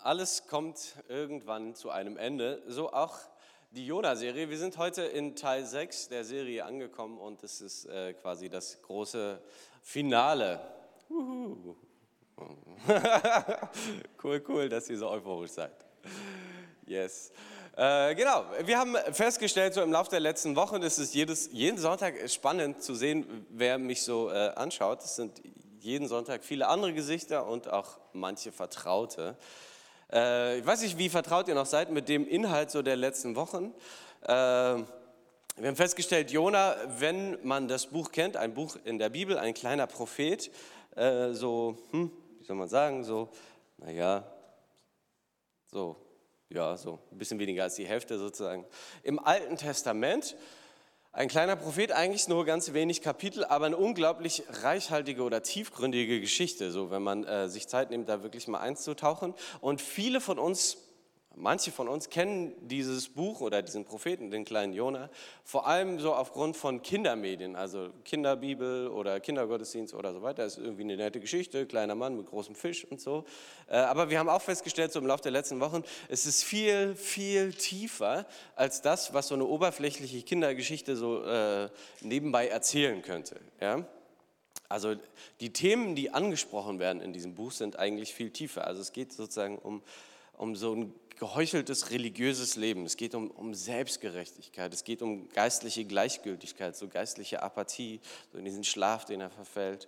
Alles kommt irgendwann zu einem Ende, so auch die Jona-Serie. Wir sind heute in Teil 6 der Serie angekommen und es ist äh, quasi das große Finale. cool, cool, dass ihr so euphorisch seid. Yes. Äh, genau, wir haben festgestellt, so im Laufe der letzten Wochen ist es jedes, jeden Sonntag spannend zu sehen, wer mich so äh, anschaut. Es sind jeden Sonntag viele andere Gesichter und auch manche Vertraute. Äh, ich weiß nicht, wie vertraut ihr noch seid mit dem Inhalt so der letzten Wochen. Äh, wir haben festgestellt, Jona, wenn man das Buch kennt, ein Buch in der Bibel, ein kleiner Prophet, äh, so, hm, wie soll man sagen, so, naja, so, ja, so ein bisschen weniger als die Hälfte sozusagen. Im Alten Testament ein kleiner Prophet, eigentlich nur ganz wenig Kapitel, aber eine unglaublich reichhaltige oder tiefgründige Geschichte, so wenn man äh, sich Zeit nimmt, da wirklich mal einzutauchen. Und viele von uns Manche von uns kennen dieses Buch oder diesen Propheten, den kleinen Jona, vor allem so aufgrund von Kindermedien, also Kinderbibel oder Kindergottesdienst oder so weiter. Das ist irgendwie eine nette Geschichte, kleiner Mann mit großem Fisch und so. Äh, aber wir haben auch festgestellt, so im Laufe der letzten Wochen, es ist viel, viel tiefer als das, was so eine oberflächliche Kindergeschichte so äh, nebenbei erzählen könnte. Ja? Also die Themen, die angesprochen werden in diesem Buch, sind eigentlich viel tiefer. Also es geht sozusagen um, um so ein geheucheltes religiöses Leben. Es geht um, um Selbstgerechtigkeit. Es geht um geistliche Gleichgültigkeit, so geistliche Apathie, so in diesen Schlaf, den er verfällt.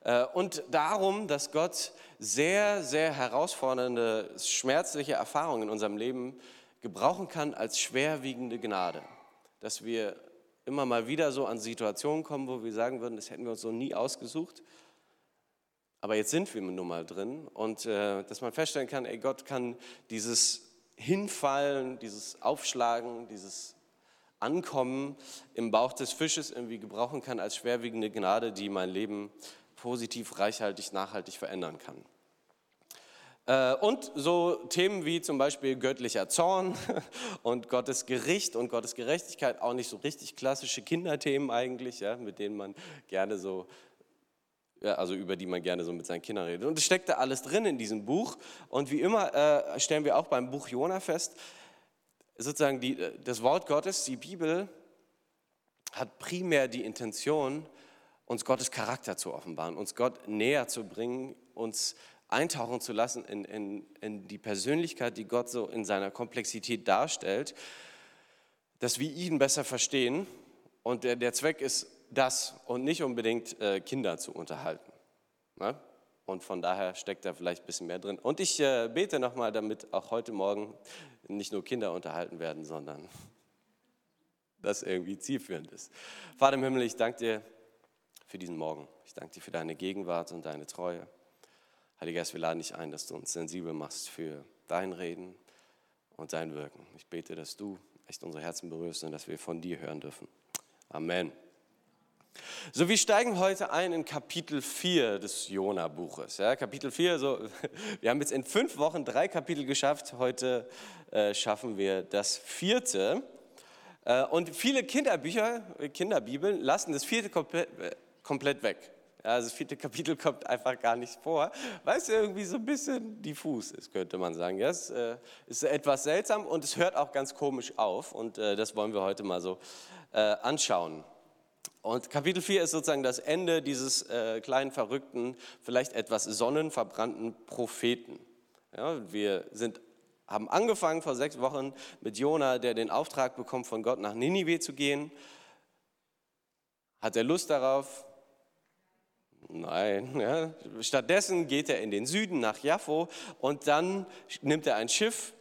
Äh, und darum, dass Gott sehr, sehr herausfordernde, schmerzliche Erfahrungen in unserem Leben gebrauchen kann als schwerwiegende Gnade. Dass wir immer mal wieder so an Situationen kommen, wo wir sagen würden, das hätten wir uns so nie ausgesucht. Aber jetzt sind wir nun mal drin und äh, dass man feststellen kann, ey, Gott kann dieses Hinfallen, dieses Aufschlagen, dieses Ankommen im Bauch des Fisches irgendwie gebrauchen kann als schwerwiegende Gnade, die mein Leben positiv, reichhaltig, nachhaltig verändern kann. Äh, und so Themen wie zum Beispiel göttlicher Zorn und Gottes Gericht und Gottes Gerechtigkeit, auch nicht so richtig klassische Kinderthemen eigentlich, ja, mit denen man gerne so ja, also über die man gerne so mit seinen Kindern redet. Und es steckt da alles drin in diesem Buch. Und wie immer äh, stellen wir auch beim Buch Jona fest, sozusagen die, äh, das Wort Gottes, die Bibel, hat primär die Intention, uns Gottes Charakter zu offenbaren, uns Gott näher zu bringen, uns eintauchen zu lassen in, in, in die Persönlichkeit, die Gott so in seiner Komplexität darstellt, dass wir ihn besser verstehen. Und der, der Zweck ist das und nicht unbedingt äh, Kinder zu unterhalten. Ne? Und von daher steckt da vielleicht ein bisschen mehr drin. Und ich äh, bete nochmal, damit auch heute Morgen nicht nur Kinder unterhalten werden, sondern das irgendwie zielführend ist. Vater im Himmel, ich danke dir für diesen Morgen. Ich danke dir für deine Gegenwart und deine Treue. Heiliger Geist, wir laden dich ein, dass du uns sensibel machst für dein Reden und dein Wirken. Ich bete, dass du echt unsere Herzen berührst und dass wir von dir hören dürfen. Amen. So, wir steigen heute ein in Kapitel 4 des Jona-Buches. Ja, Kapitel 4, so, wir haben jetzt in fünf Wochen drei Kapitel geschafft. Heute äh, schaffen wir das vierte. Äh, und viele Kinderbücher, Kinderbibeln lassen das vierte komplett, äh, komplett weg. Ja, also das vierte Kapitel kommt einfach gar nicht vor, weil es irgendwie so ein bisschen diffus ist, könnte man sagen. Ja, es äh, ist etwas seltsam und es hört auch ganz komisch auf. Und äh, das wollen wir heute mal so äh, anschauen. Und Kapitel 4 ist sozusagen das Ende dieses äh, kleinen, verrückten, vielleicht etwas sonnenverbrannten Propheten. Ja, wir sind, haben angefangen vor sechs Wochen mit Jona, der den Auftrag bekommt, von Gott nach Ninive zu gehen. Hat er Lust darauf? Nein. Ja. Stattdessen geht er in den Süden nach Jaffo und dann nimmt er ein Schiff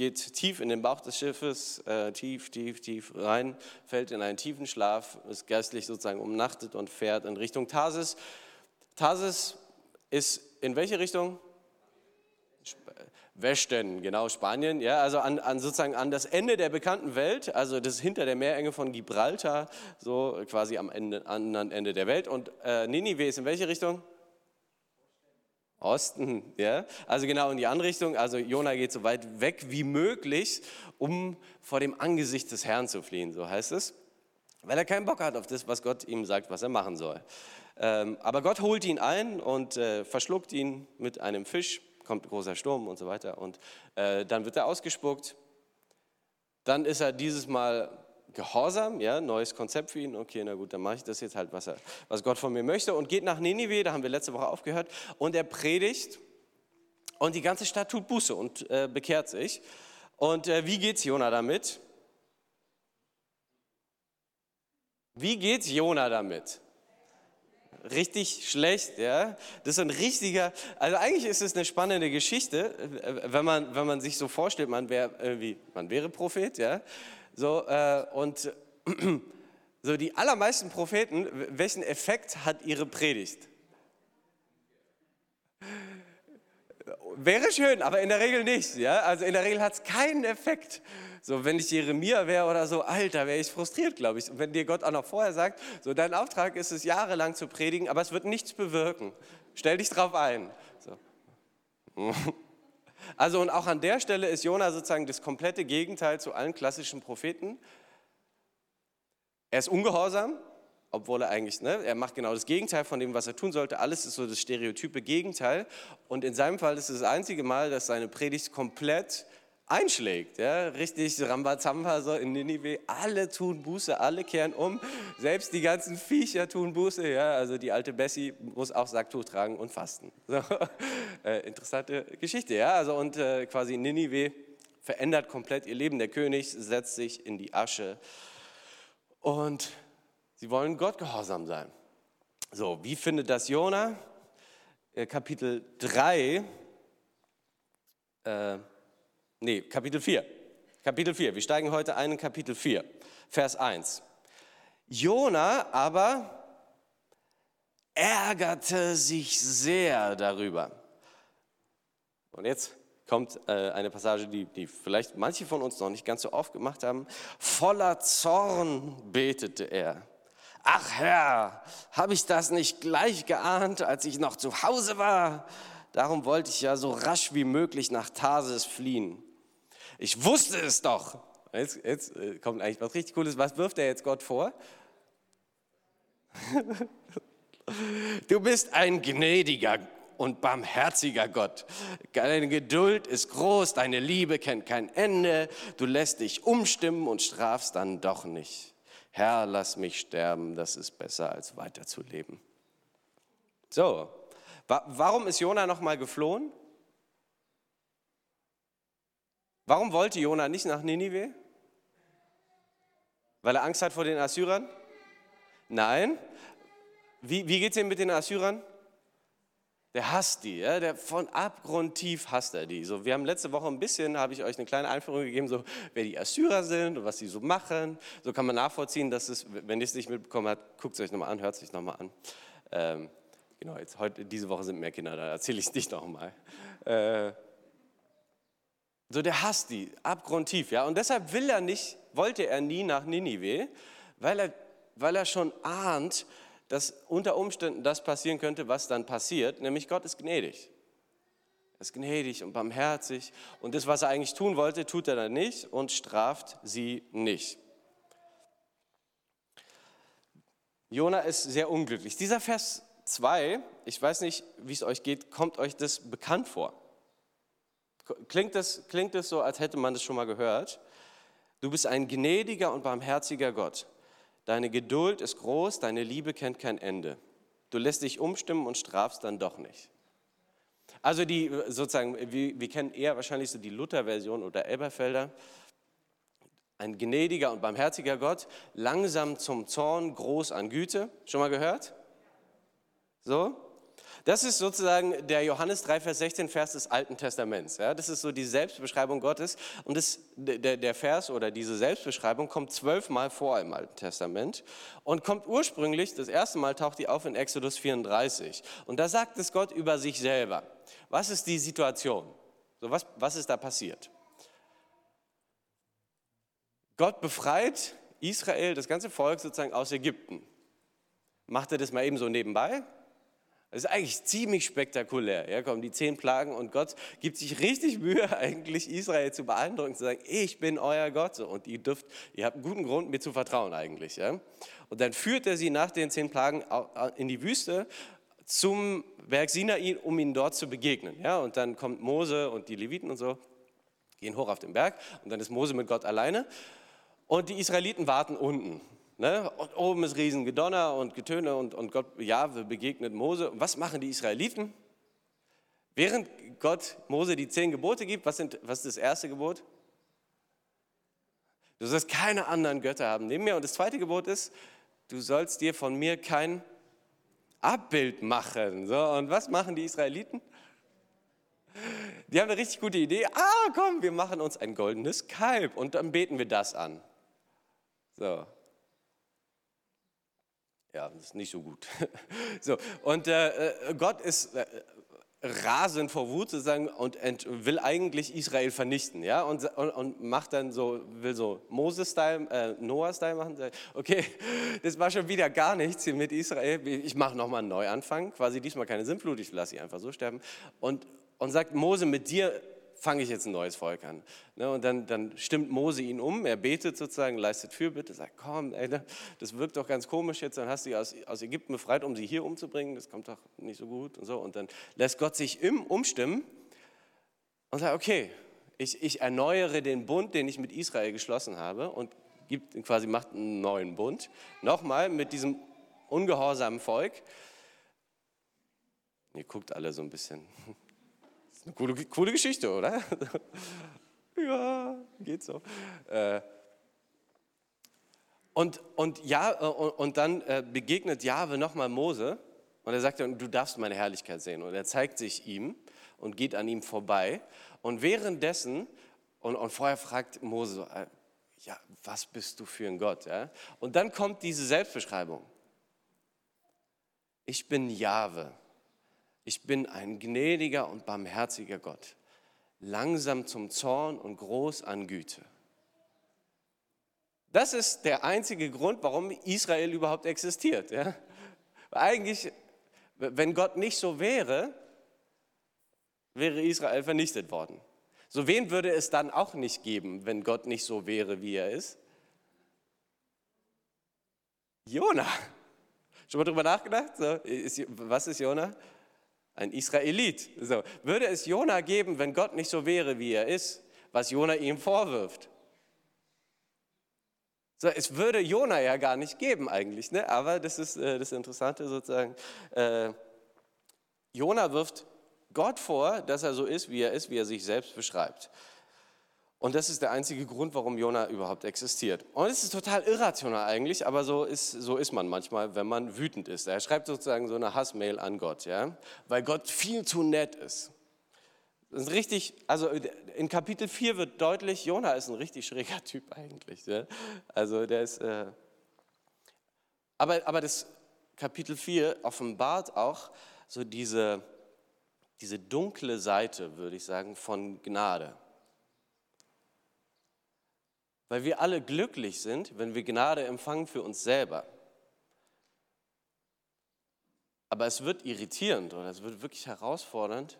geht tief in den Bauch des Schiffes, äh, tief, tief, tief rein, fällt in einen tiefen Schlaf, ist geistlich sozusagen umnachtet und fährt in Richtung Tarsis. Tarsis ist in welche Richtung? Westen, genau, Spanien, ja, also an, an, sozusagen an das Ende der bekannten Welt, also das ist hinter der Meerenge von Gibraltar, so quasi am Ende, anderen Ende der Welt. Und äh, Ninive ist in welche Richtung? Osten, ja, also genau in die andere Richtung. Also Jona geht so weit weg wie möglich, um vor dem Angesicht des Herrn zu fliehen, so heißt es, weil er keinen Bock hat auf das, was Gott ihm sagt, was er machen soll. Ähm, aber Gott holt ihn ein und äh, verschluckt ihn mit einem Fisch, kommt großer Sturm und so weiter. Und äh, dann wird er ausgespuckt. Dann ist er dieses Mal gehorsam, ja, neues Konzept für ihn. Okay, na gut, dann mache ich das jetzt halt, was, er, was Gott von mir möchte. Und geht nach Ninive, da haben wir letzte Woche aufgehört. Und er predigt und die ganze Stadt tut Buße und äh, bekehrt sich. Und äh, wie geht's Jona damit? Wie geht's Jona damit? Richtig schlecht, ja. Das ist ein richtiger, also eigentlich ist es eine spannende Geschichte, äh, wenn man, wenn man sich so vorstellt, man irgendwie, man wäre Prophet, ja. So, äh, und so die allermeisten Propheten, welchen Effekt hat ihre Predigt? Wäre schön, aber in der Regel nicht. Ja? Also in der Regel hat es keinen Effekt. So, wenn ich Jeremia wäre oder so, Alter, wäre ich frustriert, glaube ich. Und wenn dir Gott auch noch vorher sagt, so dein Auftrag ist es, jahrelang zu predigen, aber es wird nichts bewirken. Stell dich drauf ein. So. Also und auch an der Stelle ist Jona sozusagen das komplette Gegenteil zu allen klassischen Propheten. Er ist ungehorsam, obwohl er eigentlich, ne, er macht genau das Gegenteil von dem, was er tun sollte. Alles ist so das stereotype Gegenteil. Und in seinem Fall ist es das einzige Mal, dass seine Predigt komplett einschlägt. Ja? Richtig Rambazamba so in Ninive. Alle tun Buße, alle kehren um. Selbst die ganzen Viecher tun Buße. Ja? Also die alte Bessie muss auch Sacktuch tragen und fasten. So. Äh, interessante Geschichte. Ja? Also und äh, quasi Ninive verändert komplett ihr Leben. Der König setzt sich in die Asche. Und sie wollen Gott gehorsam sein. So, wie findet das Jona? Äh, Kapitel 3. Äh, Nee, Kapitel 4. Kapitel 4. Wir steigen heute ein in Kapitel 4, Vers 1. Jona aber ärgerte sich sehr darüber. Und jetzt kommt äh, eine Passage, die, die vielleicht manche von uns noch nicht ganz so oft gemacht haben. Voller Zorn betete er. Ach Herr, habe ich das nicht gleich geahnt, als ich noch zu Hause war? Darum wollte ich ja so rasch wie möglich nach Tarsis fliehen. Ich wusste es doch. Jetzt, jetzt äh, kommt eigentlich was richtig Cooles. Was wirft er jetzt Gott vor? Du bist ein gnädiger und barmherziger Gott. Deine Geduld ist groß, deine Liebe kennt kein Ende. Du lässt dich umstimmen und strafst dann doch nicht. Herr, lass mich sterben, das ist besser als weiterzuleben. So, warum ist Jona nochmal geflohen? Warum wollte Jona nicht nach Ninive? Weil er Angst hat vor den Assyrern? Nein. Wie, wie geht es ihm mit den Assyrern? Der hasst die, ja? der von abgrundtief hasst er die. So, wir haben letzte Woche ein bisschen, habe ich euch eine kleine Einführung gegeben, so, wer die Assyrer sind und was sie so machen. So kann man nachvollziehen, dass es, wenn ihr es nicht mitbekommen habt, guckt es euch nochmal an, hört es euch nochmal an. Ähm, genau, jetzt, heute, diese Woche sind mehr Kinder da, erzähle ich es nicht nochmal. Äh, so, der hasst die abgrundtief, ja. Und deshalb will er nicht, wollte er nie nach Ninive, weil er, weil er schon ahnt, dass unter Umständen das passieren könnte, was dann passiert, nämlich Gott ist gnädig. Er ist gnädig und barmherzig und das, was er eigentlich tun wollte, tut er dann nicht und straft sie nicht. Jona ist sehr unglücklich. Dieser Vers 2, ich weiß nicht, wie es euch geht, kommt euch das bekannt vor? Klingt es, klingt so, als hätte man das schon mal gehört? Du bist ein gnädiger und barmherziger Gott. Deine Geduld ist groß, deine Liebe kennt kein Ende. Du lässt dich umstimmen und strafst dann doch nicht. Also die sozusagen, wir, wir kennen eher wahrscheinlich so die Luther-Version oder Elberfelder. Ein gnädiger und barmherziger Gott, langsam zum Zorn, groß an Güte. Schon mal gehört? So? Das ist sozusagen der Johannes 3, Vers 16 Vers des Alten Testaments. Ja, das ist so die Selbstbeschreibung Gottes. Und das, der, der Vers oder diese Selbstbeschreibung kommt zwölfmal vor im Alten Testament und kommt ursprünglich, das erste Mal taucht die auf in Exodus 34. Und da sagt es Gott über sich selber. Was ist die Situation? So, was, was ist da passiert? Gott befreit Israel, das ganze Volk sozusagen aus Ägypten. Macht er das mal eben so nebenbei? Das ist eigentlich ziemlich spektakulär. Ja, kommen die zehn Plagen und Gott gibt sich richtig Mühe, eigentlich Israel zu beeindrucken, zu sagen, ich bin euer Gott. Und ihr dürft, ihr habt einen guten Grund, mir zu vertrauen eigentlich. Ja. Und dann führt er sie nach den zehn Plagen in die Wüste zum Berg Sinai, um ihnen dort zu begegnen. Ja, und dann kommt Mose und die Leviten und so, gehen hoch auf den Berg und dann ist Mose mit Gott alleine und die Israeliten warten unten. Ne? Und oben ist Riesengedonner und Getöne und, und Gott, Jahwe begegnet Mose. Und was machen die Israeliten? Während Gott Mose die zehn Gebote gibt, was, sind, was ist das erste Gebot? Du sollst keine anderen Götter haben neben mir. Und das zweite Gebot ist, du sollst dir von mir kein Abbild machen. So, und was machen die Israeliten? Die haben eine richtig gute Idee. Ah, komm, wir machen uns ein goldenes Kalb und dann beten wir das an. So. Ja, das ist nicht so gut. So, und äh, Gott ist äh, rasend vor Wut sozusagen und will eigentlich Israel vernichten, ja, und, und, und macht dann so, will so Moses-Style, äh, Noah-Style machen. Okay, das war schon wieder gar nichts hier mit Israel. Ich mache nochmal einen Neuanfang, quasi diesmal keine Sintflut, ich lasse sie einfach so sterben. Und, und sagt, Mose, mit dir fange ich jetzt ein neues Volk an. Ne, und dann, dann stimmt Mose ihn um, er betet sozusagen, leistet Fürbitte, sagt, komm, ey, ne, das wirkt doch ganz komisch jetzt, dann hast du sie aus, aus Ägypten befreit, um sie hier umzubringen, das kommt doch nicht so gut und so. Und dann lässt Gott sich im umstimmen und sagt, okay, ich, ich erneuere den Bund, den ich mit Israel geschlossen habe und gibt, quasi macht einen neuen Bund. Nochmal mit diesem ungehorsamen Volk. Ihr guckt alle so ein bisschen eine coole, coole Geschichte, oder? ja, geht so. Äh, und, und, ja, äh, und dann äh, begegnet Jahwe nochmal Mose und er sagt, du darfst meine Herrlichkeit sehen. Und er zeigt sich ihm und geht an ihm vorbei. Und währenddessen, und, und vorher fragt Mose ja, was bist du für ein Gott? Ja? Und dann kommt diese Selbstbeschreibung. Ich bin Jahwe, ich bin ein gnädiger und barmherziger Gott, langsam zum Zorn und groß an Güte. Das ist der einzige Grund, warum Israel überhaupt existiert. Ja? Eigentlich, wenn Gott nicht so wäre, wäre Israel vernichtet worden. So wen würde es dann auch nicht geben, wenn Gott nicht so wäre, wie er ist? Jona. Schon mal drüber nachgedacht? Was ist Jona? Ein Israelit. So, würde es Jona geben, wenn Gott nicht so wäre, wie er ist, was Jona ihm vorwirft? So, es würde Jona ja gar nicht geben eigentlich, ne? aber das ist äh, das Interessante sozusagen. Äh, Jona wirft Gott vor, dass er so ist, wie er ist, wie er sich selbst beschreibt. Und das ist der einzige Grund, warum Jona überhaupt existiert. Und es ist total irrational eigentlich, aber so ist, so ist man manchmal, wenn man wütend ist. Er schreibt sozusagen so eine Hassmail an Gott, ja? weil Gott viel zu nett ist. Das ist richtig, also in Kapitel 4 wird deutlich, Jona ist ein richtig schräger Typ eigentlich. Ja? Also der ist, äh aber, aber das Kapitel 4 offenbart auch so diese, diese dunkle Seite, würde ich sagen, von Gnade. Weil wir alle glücklich sind, wenn wir Gnade empfangen für uns selber. Aber es wird irritierend oder es wird wirklich herausfordernd,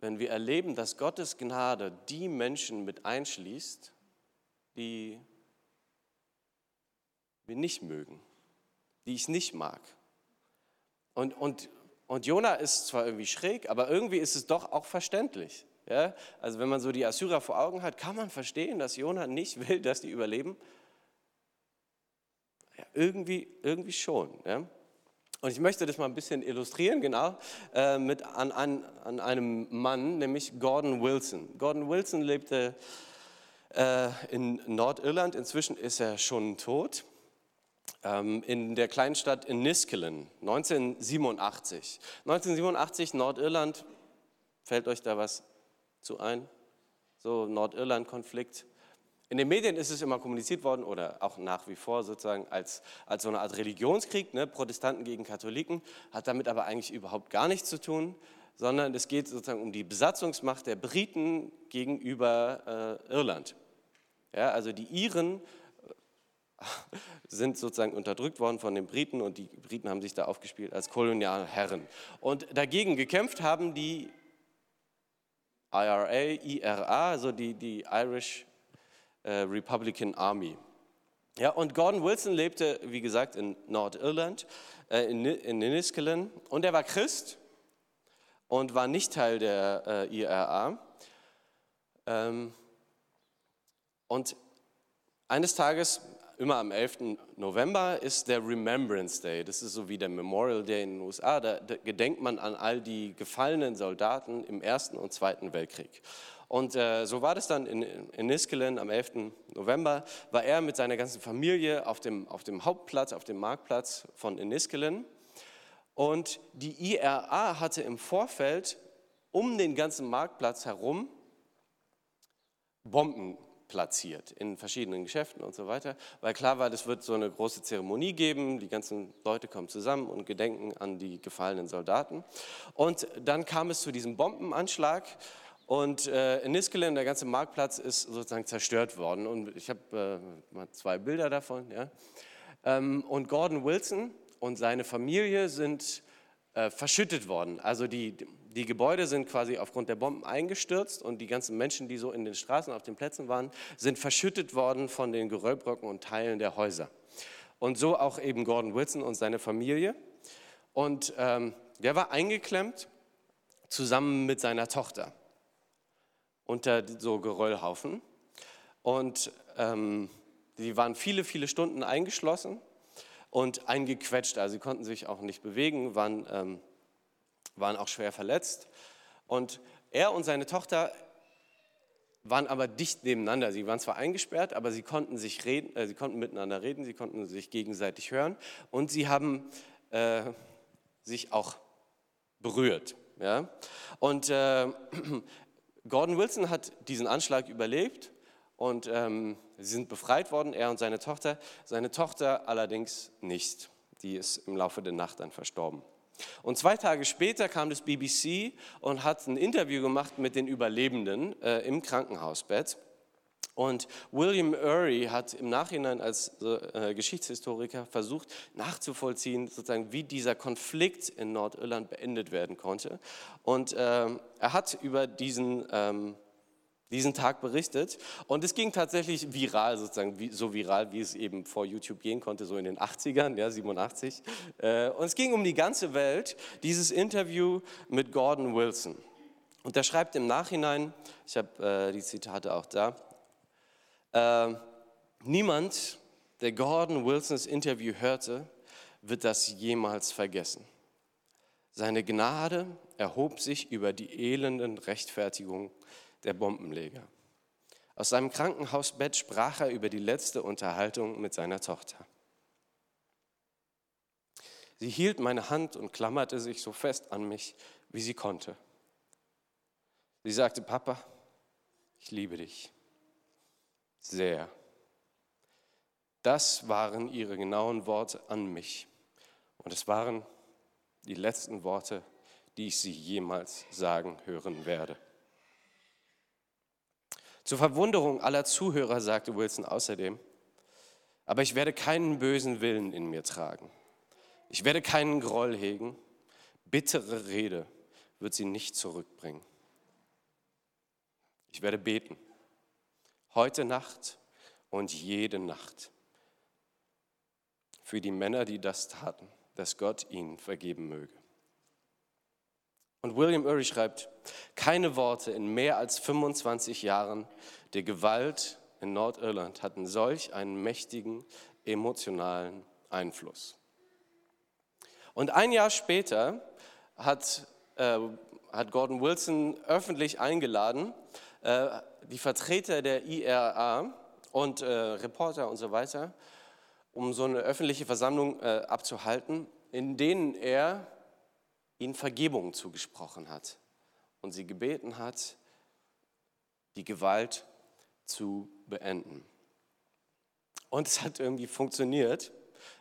wenn wir erleben, dass Gottes Gnade die Menschen mit einschließt, die wir nicht mögen, die ich nicht mag. Und, und, und Jona ist zwar irgendwie schräg, aber irgendwie ist es doch auch verständlich. Ja? Also wenn man so die Assyrer vor Augen hat, kann man verstehen, dass Jona nicht will, dass die überleben. Ja, irgendwie, irgendwie schon. Ja? Und ich möchte das mal ein bisschen illustrieren, genau, äh, mit an, an, an, einem Mann, nämlich Gordon Wilson. Gordon Wilson lebte äh, in Nordirland, inzwischen ist er schon tot, ähm, in der Kleinstadt in Niskelen, 1987. 1987, Nordirland, fällt euch da was zu ein, so Nordirland-Konflikt. In den Medien ist es immer kommuniziert worden oder auch nach wie vor sozusagen als, als so eine Art Religionskrieg, ne? Protestanten gegen Katholiken, hat damit aber eigentlich überhaupt gar nichts zu tun, sondern es geht sozusagen um die Besatzungsmacht der Briten gegenüber äh, Irland. Ja, also die Iren äh, sind sozusagen unterdrückt worden von den Briten und die Briten haben sich da aufgespielt als Kolonialherren. Und dagegen gekämpft haben die IRA, IRA, also die, die Irish äh, Republican Army. Ja, und Gordon Wilson lebte, wie gesagt, in Nordirland, äh, in, in. Und er war Christ und war nicht Teil der äh, IRA. Ähm, und eines Tages, immer am 11. November, ist der Remembrance Day. Das ist so wie der Memorial Day in den USA. Da, da gedenkt man an all die gefallenen Soldaten im Ersten und Zweiten Weltkrieg. Und äh, so war das dann in, in Niskelen am 11. November, war er mit seiner ganzen Familie auf dem, auf dem Hauptplatz, auf dem Marktplatz von Niskelen. Und die IRA hatte im Vorfeld um den ganzen Marktplatz herum Bomben platziert in verschiedenen Geschäften und so weiter, weil klar war, das wird so eine große Zeremonie geben, die ganzen Leute kommen zusammen und gedenken an die gefallenen Soldaten. Und dann kam es zu diesem Bombenanschlag und äh, in Niskelen, der ganze Marktplatz ist sozusagen zerstört worden. Und ich habe äh, mal zwei Bilder davon. Ja. Ähm, und Gordon Wilson und seine Familie sind äh, verschüttet worden. Also die, die Gebäude sind quasi aufgrund der Bomben eingestürzt und die ganzen Menschen, die so in den Straßen, auf den Plätzen waren, sind verschüttet worden von den Geröllbrocken und Teilen der Häuser. Und so auch eben Gordon Wilson und seine Familie. Und ähm, der war eingeklemmt zusammen mit seiner Tochter unter so Geröllhaufen. Und ähm, die waren viele, viele Stunden eingeschlossen und eingequetscht. Also sie konnten sich auch nicht bewegen, waren, ähm, waren auch schwer verletzt. Und er und seine Tochter waren aber dicht nebeneinander. Sie waren zwar eingesperrt, aber sie konnten, sich reden, äh, sie konnten miteinander reden, sie konnten sich gegenseitig hören und sie haben äh, sich auch berührt. Ja? Und äh, Gordon Wilson hat diesen Anschlag überlebt und ähm, sie sind befreit worden, er und seine Tochter. Seine Tochter allerdings nicht. Die ist im Laufe der Nacht dann verstorben. Und zwei Tage später kam das BBC und hat ein Interview gemacht mit den Überlebenden äh, im Krankenhausbett. Und William Ury hat im Nachhinein als äh, Geschichtshistoriker versucht nachzuvollziehen, sozusagen, wie dieser Konflikt in Nordirland beendet werden konnte. Und ähm, er hat über diesen, ähm, diesen Tag berichtet. Und es ging tatsächlich viral, sozusagen, so viral, wie es eben vor YouTube gehen konnte, so in den 80ern, ja, 87. Äh, und es ging um die ganze Welt, dieses Interview mit Gordon Wilson. Und er schreibt im Nachhinein, ich habe äh, die Zitate auch da, äh, niemand, der Gordon Wilsons Interview hörte, wird das jemals vergessen. Seine Gnade erhob sich über die elenden Rechtfertigungen der Bombenleger. Aus seinem Krankenhausbett sprach er über die letzte Unterhaltung mit seiner Tochter. Sie hielt meine Hand und klammerte sich so fest an mich, wie sie konnte. Sie sagte, Papa, ich liebe dich sehr. Das waren ihre genauen Worte an mich. Und es waren die letzten Worte, die ich sie jemals sagen hören werde. Zur Verwunderung aller Zuhörer sagte Wilson außerdem, aber ich werde keinen bösen Willen in mir tragen. Ich werde keinen Groll hegen. Bittere Rede wird sie nicht zurückbringen. Ich werde beten heute Nacht und jede Nacht für die Männer, die das taten, dass Gott ihnen vergeben möge. Und William Ury schreibt, keine Worte in mehr als 25 Jahren der Gewalt in Nordirland hatten solch einen mächtigen emotionalen Einfluss. Und ein Jahr später hat, äh, hat Gordon Wilson öffentlich eingeladen, äh, die Vertreter der IRA und äh, Reporter und so weiter, um so eine öffentliche Versammlung äh, abzuhalten, in denen er ihnen Vergebung zugesprochen hat und sie gebeten hat, die Gewalt zu beenden. Und es hat irgendwie funktioniert.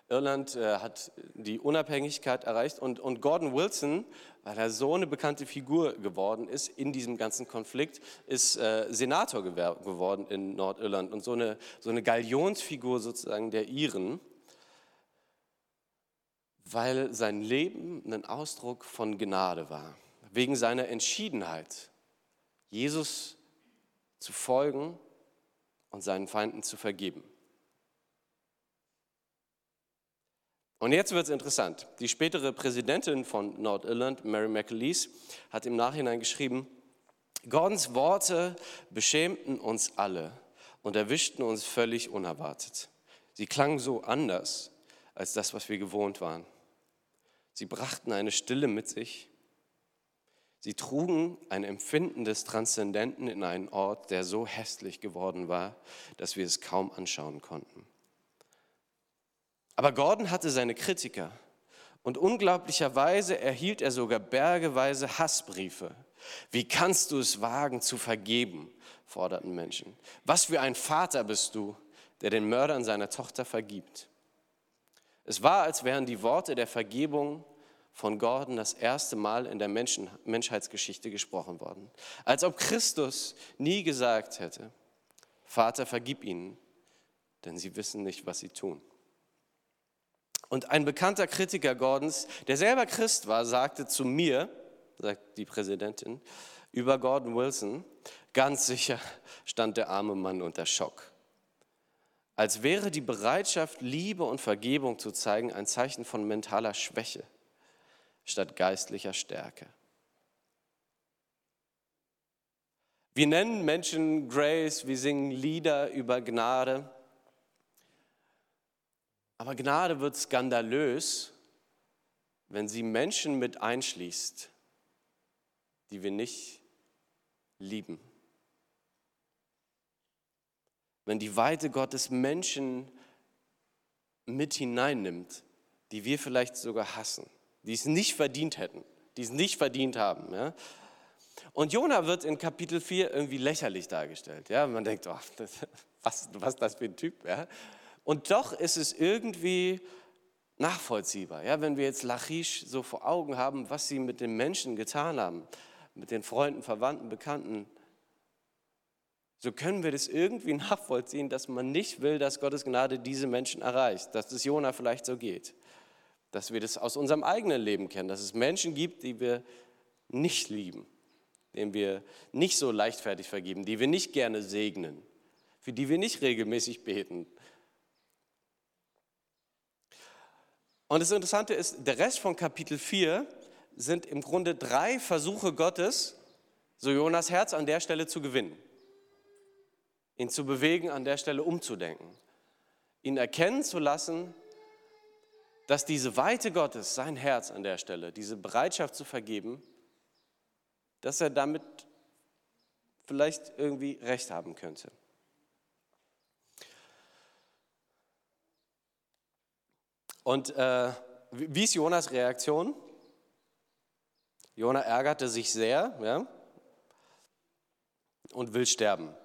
Irland äh, hat die Unabhängigkeit erreicht und, und Gordon Wilson, weil er so eine bekannte Figur geworden ist in diesem ganzen Konflikt, ist äh, Senator geworden in Nordirland und so eine, so eine Galionsfigur sozusagen der Iren, weil sein Leben ein Ausdruck von Gnade war, wegen seiner Entschiedenheit, Jesus zu folgen und seinen Feinden zu vergeben. Und jetzt wird es interessant. Die spätere Präsidentin von Nordirland, Mary McAleese, hat im Nachhinein geschrieben, Gordons Worte beschämten uns alle und erwischten uns völlig unerwartet. Sie klangen so anders als das, was wir gewohnt waren. Sie brachten eine Stille mit sich. Sie trugen ein Empfinden des Transzendenten in einen Ort, der so hässlich geworden war, dass wir es kaum anschauen konnten. Aber Gordon hatte seine Kritiker und unglaublicherweise erhielt er sogar bergeweise Hassbriefe. Wie kannst du es wagen zu vergeben? forderten Menschen. Was für ein Vater bist du, der den Mördern seiner Tochter vergibt? Es war, als wären die Worte der Vergebung von Gordon das erste Mal in der Menschen, Menschheitsgeschichte gesprochen worden. Als ob Christus nie gesagt hätte, Vater, vergib ihnen, denn sie wissen nicht, was sie tun. Und ein bekannter Kritiker Gordons, der selber Christ war, sagte zu mir, sagt die Präsidentin, über Gordon Wilson, ganz sicher stand der arme Mann unter Schock. Als wäre die Bereitschaft, Liebe und Vergebung zu zeigen, ein Zeichen von mentaler Schwäche statt geistlicher Stärke. Wir nennen Menschen Grace, wir singen Lieder über Gnade. Aber Gnade wird skandalös, wenn sie Menschen mit einschließt, die wir nicht lieben. Wenn die Weite Gottes Menschen mit hineinnimmt, die wir vielleicht sogar hassen, die es nicht verdient hätten, die es nicht verdient haben. Ja? Und Jona wird in Kapitel 4 irgendwie lächerlich dargestellt. Ja? Man denkt, oh, das, was, was das für ein Typ? Ja? Und doch ist es irgendwie nachvollziehbar. Ja, wenn wir jetzt Lachish so vor Augen haben, was sie mit den Menschen getan haben, mit den Freunden, Verwandten, Bekannten, so können wir das irgendwie nachvollziehen, dass man nicht will, dass Gottes Gnade diese Menschen erreicht, dass es Jona vielleicht so geht, dass wir das aus unserem eigenen Leben kennen, dass es Menschen gibt, die wir nicht lieben, denen wir nicht so leichtfertig vergeben, die wir nicht gerne segnen, für die wir nicht regelmäßig beten, Und das Interessante ist, der Rest von Kapitel 4 sind im Grunde drei Versuche Gottes, so Jonas Herz an der Stelle zu gewinnen, ihn zu bewegen, an der Stelle umzudenken, ihn erkennen zu lassen, dass diese Weite Gottes, sein Herz an der Stelle, diese Bereitschaft zu vergeben, dass er damit vielleicht irgendwie recht haben könnte. Und äh, wie ist Jonas Reaktion? Jona ärgerte sich sehr ja, und will sterben.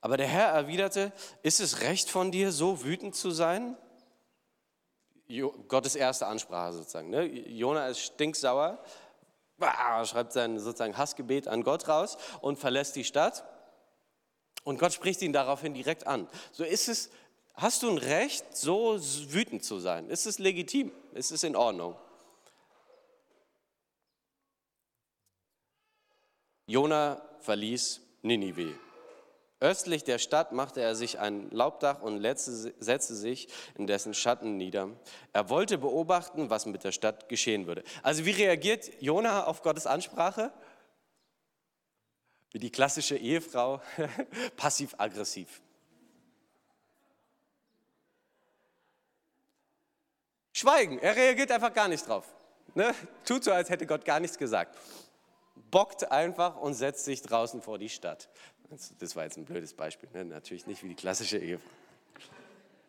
Aber der Herr erwiderte, ist es recht von dir, so wütend zu sein? Jo, Gottes erste Ansprache sozusagen. Ne? Jona ist stinksauer, schreibt sein sozusagen Hassgebet an Gott raus und verlässt die Stadt. Und Gott spricht ihn daraufhin direkt an. So ist es Hast du ein Recht, so wütend zu sein? Ist es legitim? Ist es in Ordnung? Jona verließ Ninive. Östlich der Stadt machte er sich ein Laubdach und setzte sich in dessen Schatten nieder. Er wollte beobachten, was mit der Stadt geschehen würde. Also wie reagiert Jona auf Gottes Ansprache? Wie die klassische Ehefrau, passiv-aggressiv. Schweigen, er reagiert einfach gar nicht drauf. Ne? Tut so, als hätte Gott gar nichts gesagt. Bockt einfach und setzt sich draußen vor die Stadt. Das war jetzt ein blödes Beispiel, ne? natürlich nicht wie die klassische Ehefrau.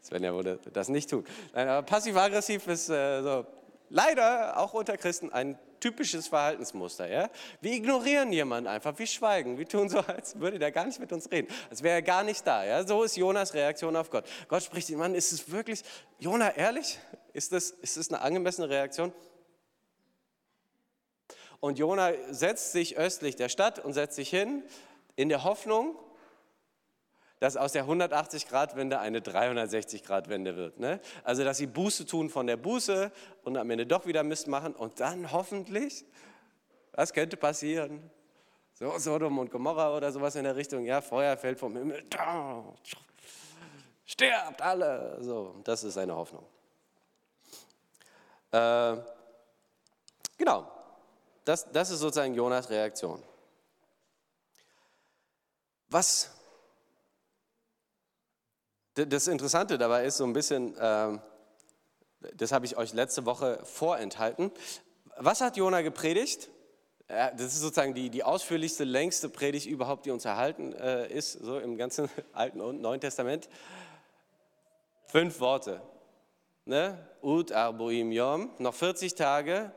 Svenja würde das nicht tun. Passiv-aggressiv ist äh, so, leider auch unter Christen ein typisches Verhaltensmuster. Ja? Wir ignorieren jemanden einfach, wir schweigen, wir tun so, als würde der gar nicht mit uns reden, als wäre er gar nicht da. Ja? So ist Jonas Reaktion auf Gott. Gott spricht ihn an, ist es wirklich, Jona, ehrlich? Ist das, ist das eine angemessene Reaktion? Und Jona setzt sich östlich der Stadt und setzt sich hin in der Hoffnung, dass aus der 180-Grad-Wende eine 360-Grad-Wende wird. Ne? Also, dass sie Buße tun von der Buße und am Ende doch wieder Mist machen und dann hoffentlich, was könnte passieren? So Sodom und Gomorra oder sowas in der Richtung, ja, Feuer fällt vom Himmel, sterbt alle. So, das ist seine Hoffnung. Äh, genau, das, das ist sozusagen Jonas Reaktion. Was das Interessante dabei ist so ein bisschen, äh, das habe ich euch letzte Woche vorenthalten. Was hat Jona gepredigt? Das ist sozusagen die, die ausführlichste, längste Predigt überhaupt, die uns erhalten äh, ist, so im ganzen Alten und Neuen Testament. Fünf Worte. Ne? Ut arboim yom, noch 40 Tage,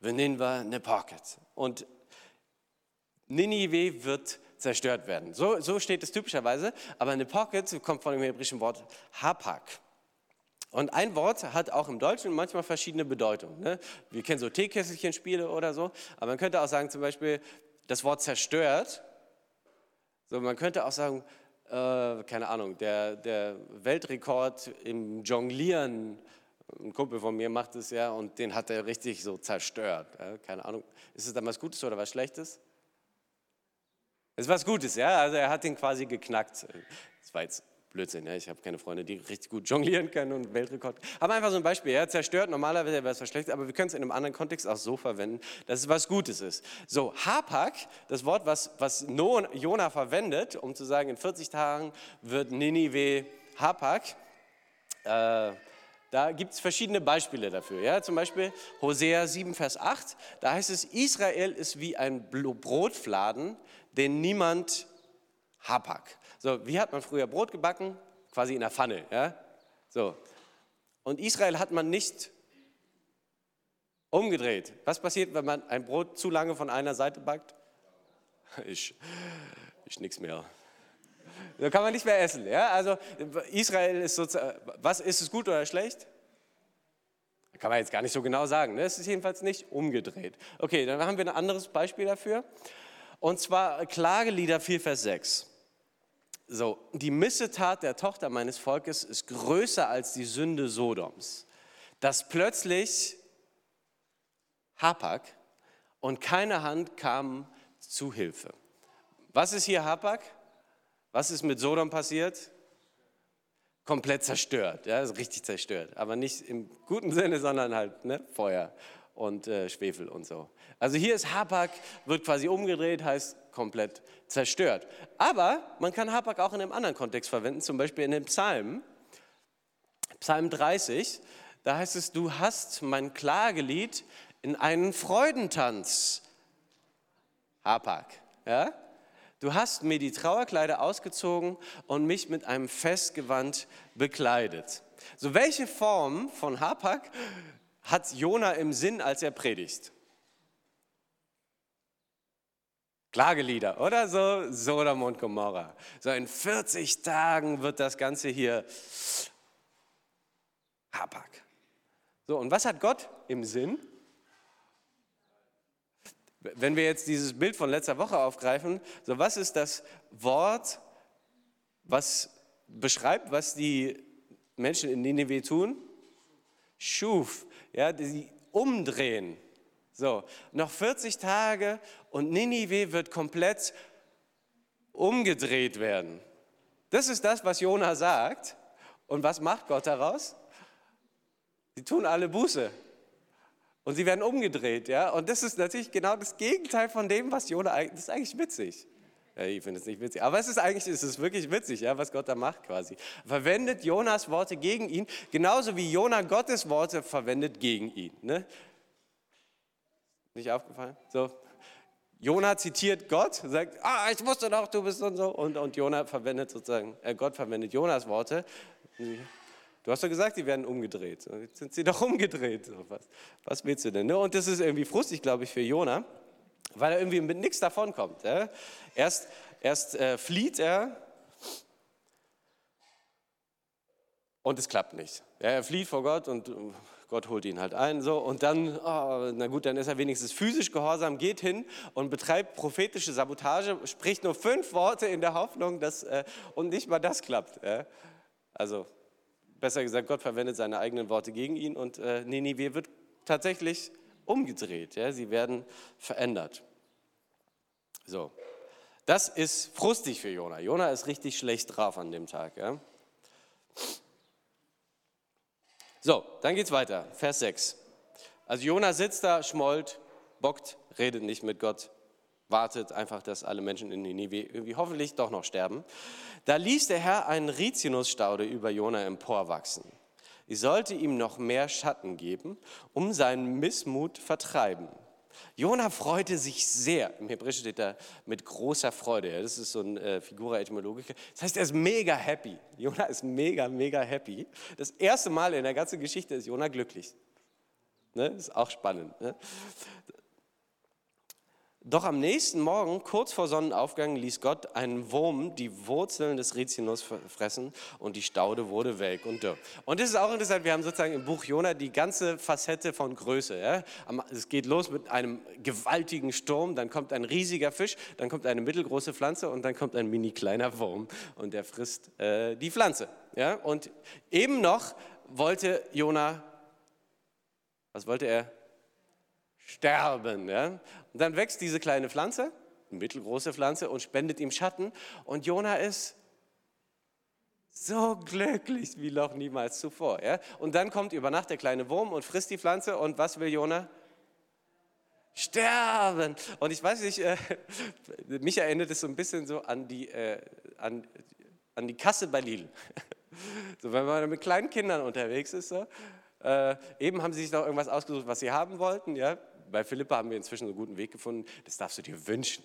Veninva ne pocket. Und Ninive wird zerstört werden. So, so steht es typischerweise, aber eine Pocket kommt von dem hebräischen Wort Hapak. Und ein Wort hat auch im Deutschen manchmal verschiedene Bedeutungen. Ne? Wir kennen so Teekesselchen-Spiele oder so, aber man könnte auch sagen, zum Beispiel das Wort zerstört. So, man könnte auch sagen, äh, keine Ahnung, der, der Weltrekord im Jonglieren, ein Kumpel von mir macht es ja und den hat er richtig so zerstört. Keine Ahnung, ist es dann was Gutes oder was Schlechtes? Es ist was Gutes, ja, also er hat den quasi geknackt. Das war jetzt Blödsinn, ja? ich habe keine Freunde, die richtig gut jonglieren können und Weltrekord. Aber einfach so ein Beispiel, ja? zerstört, normalerweise wäre es was Schlechtes, aber wir können es in einem anderen Kontext auch so verwenden, dass es was Gutes ist. So, Hapak, das Wort, was, was Jona verwendet, um zu sagen, in 40 Tagen wird Ninive Hapak, äh, da gibt es verschiedene Beispiele dafür. Ja? Zum Beispiel Hosea 7, Vers 8, da heißt es, Israel ist wie ein Brotfladen, den niemand Hapak. So, wie hat man früher Brot gebacken? Quasi in der Pfanne. Ja? So. Und Israel hat man nicht umgedreht. Was passiert, wenn man ein Brot zu lange von einer Seite backt? Ich, ich nichts mehr. Da kann man nicht mehr essen. Ja? Also Israel ist sozusagen, was ist es gut oder schlecht? Kann man jetzt gar nicht so genau sagen. Ne? Es ist jedenfalls nicht umgedreht. Okay, dann haben wir ein anderes Beispiel dafür. Und zwar Klagelieder 4, Vers 6. So, die Missetat der Tochter meines Volkes ist größer als die Sünde Sodoms. Dass plötzlich Hapak und keine Hand kam zu Hilfe. Was ist hier Hapak? Was ist mit Sodom passiert? Komplett zerstört, ja, richtig zerstört. Aber nicht im guten Sinne, sondern halt ne, Feuer und äh, Schwefel und so. Also hier ist Hapak, wird quasi umgedreht, heißt komplett zerstört. Aber man kann Hapak auch in einem anderen Kontext verwenden, zum Beispiel in den Psalmen. Psalm 30, da heißt es, du hast mein Klagelied in einen Freudentanz. Hapak, ja? Du hast mir die Trauerkleider ausgezogen und mich mit einem Festgewand bekleidet. So, welche Form von Hapak hat Jona im Sinn, als er predigt? Klagelieder, oder so? Sodom und Gomorra. So in 40 Tagen wird das Ganze hier Hapak. So, und was hat Gott im Sinn? Wenn wir jetzt dieses Bild von letzter Woche aufgreifen, so was ist das Wort, was beschreibt, was die Menschen in Nineveh tun? Schuf, ja, die umdrehen. So, noch 40 Tage und Ninive wird komplett umgedreht werden. Das ist das, was Jona sagt. Und was macht Gott daraus? Sie tun alle Buße. Und sie werden umgedreht, ja. Und das ist natürlich genau das Gegenteil von dem, was Jona das ist eigentlich witzig. Ich finde es nicht witzig, aber es ist eigentlich, es ist wirklich witzig, ja, was Gott da macht quasi. Verwendet Jonas Worte gegen ihn, genauso wie Jona Gottes Worte verwendet gegen ihn. Ne? Nicht aufgefallen? So. Jona zitiert Gott, sagt, ah, ich wusste doch, du bist und so. Und, und Jona verwendet sozusagen, äh, Gott verwendet Jonas Worte. Du hast doch gesagt, die werden umgedreht. Jetzt sind sie doch umgedreht. Was, was willst du denn? Ne? Und das ist irgendwie frustig, glaube ich, für Jona, weil er irgendwie mit nichts davon kommt. Erst, erst äh, flieht er und es klappt nicht. Er flieht vor Gott und Gott holt ihn halt ein, so und dann, oh, na gut, dann ist er wenigstens physisch gehorsam, geht hin und betreibt prophetische Sabotage, spricht nur fünf Worte in der Hoffnung, dass äh, und nicht mal das klappt. Äh. Also besser gesagt, Gott verwendet seine eigenen Worte gegen ihn und äh, Ninive wird tatsächlich umgedreht. Ja? Sie werden verändert. So, das ist frustig für Jona. Jona ist richtig schlecht drauf an dem Tag. Ja? So, dann geht's weiter. Vers 6. Also Jona sitzt da, schmollt, bockt, redet nicht mit Gott, wartet einfach, dass alle Menschen in Ninive irgendwie hoffentlich doch noch sterben. Da ließ der Herr einen Rizinusstaude über Jona emporwachsen. Ich sollte ihm noch mehr Schatten geben, um seinen Missmut vertreiben. Jona freute sich sehr. Im Hebräischen steht da mit großer Freude. Das ist so eine äh, Figura etymologica. Das heißt, er ist mega happy. Jona ist mega, mega happy. Das erste Mal in der ganzen Geschichte ist Jona glücklich. Ne? Ist auch spannend. Ne? Doch am nächsten Morgen, kurz vor Sonnenaufgang, ließ Gott einen Wurm die Wurzeln des Rizinus fressen und die Staude wurde welk und dürr. Und das ist auch interessant, wir haben sozusagen im Buch Jona die ganze Facette von Größe. Ja? Es geht los mit einem gewaltigen Sturm, dann kommt ein riesiger Fisch, dann kommt eine mittelgroße Pflanze und dann kommt ein mini kleiner Wurm und der frisst äh, die Pflanze. Ja? Und eben noch wollte Jona, was wollte er? Sterben. Ja? Und dann wächst diese kleine Pflanze, eine mittelgroße Pflanze, und spendet ihm Schatten. Und Jona ist so glücklich wie noch niemals zuvor. Ja? Und dann kommt über Nacht der kleine Wurm und frisst die Pflanze. Und was will Jona? Sterben. Und ich weiß nicht, äh, mich erinnert es so ein bisschen so an die, äh, an, an die Kasse bei Lidl. So, wenn man mit kleinen Kindern unterwegs ist, so, äh, eben haben sie sich noch irgendwas ausgesucht, was sie haben wollten. Ja? Bei Philippa haben wir inzwischen einen guten Weg gefunden. Das darfst du dir wünschen.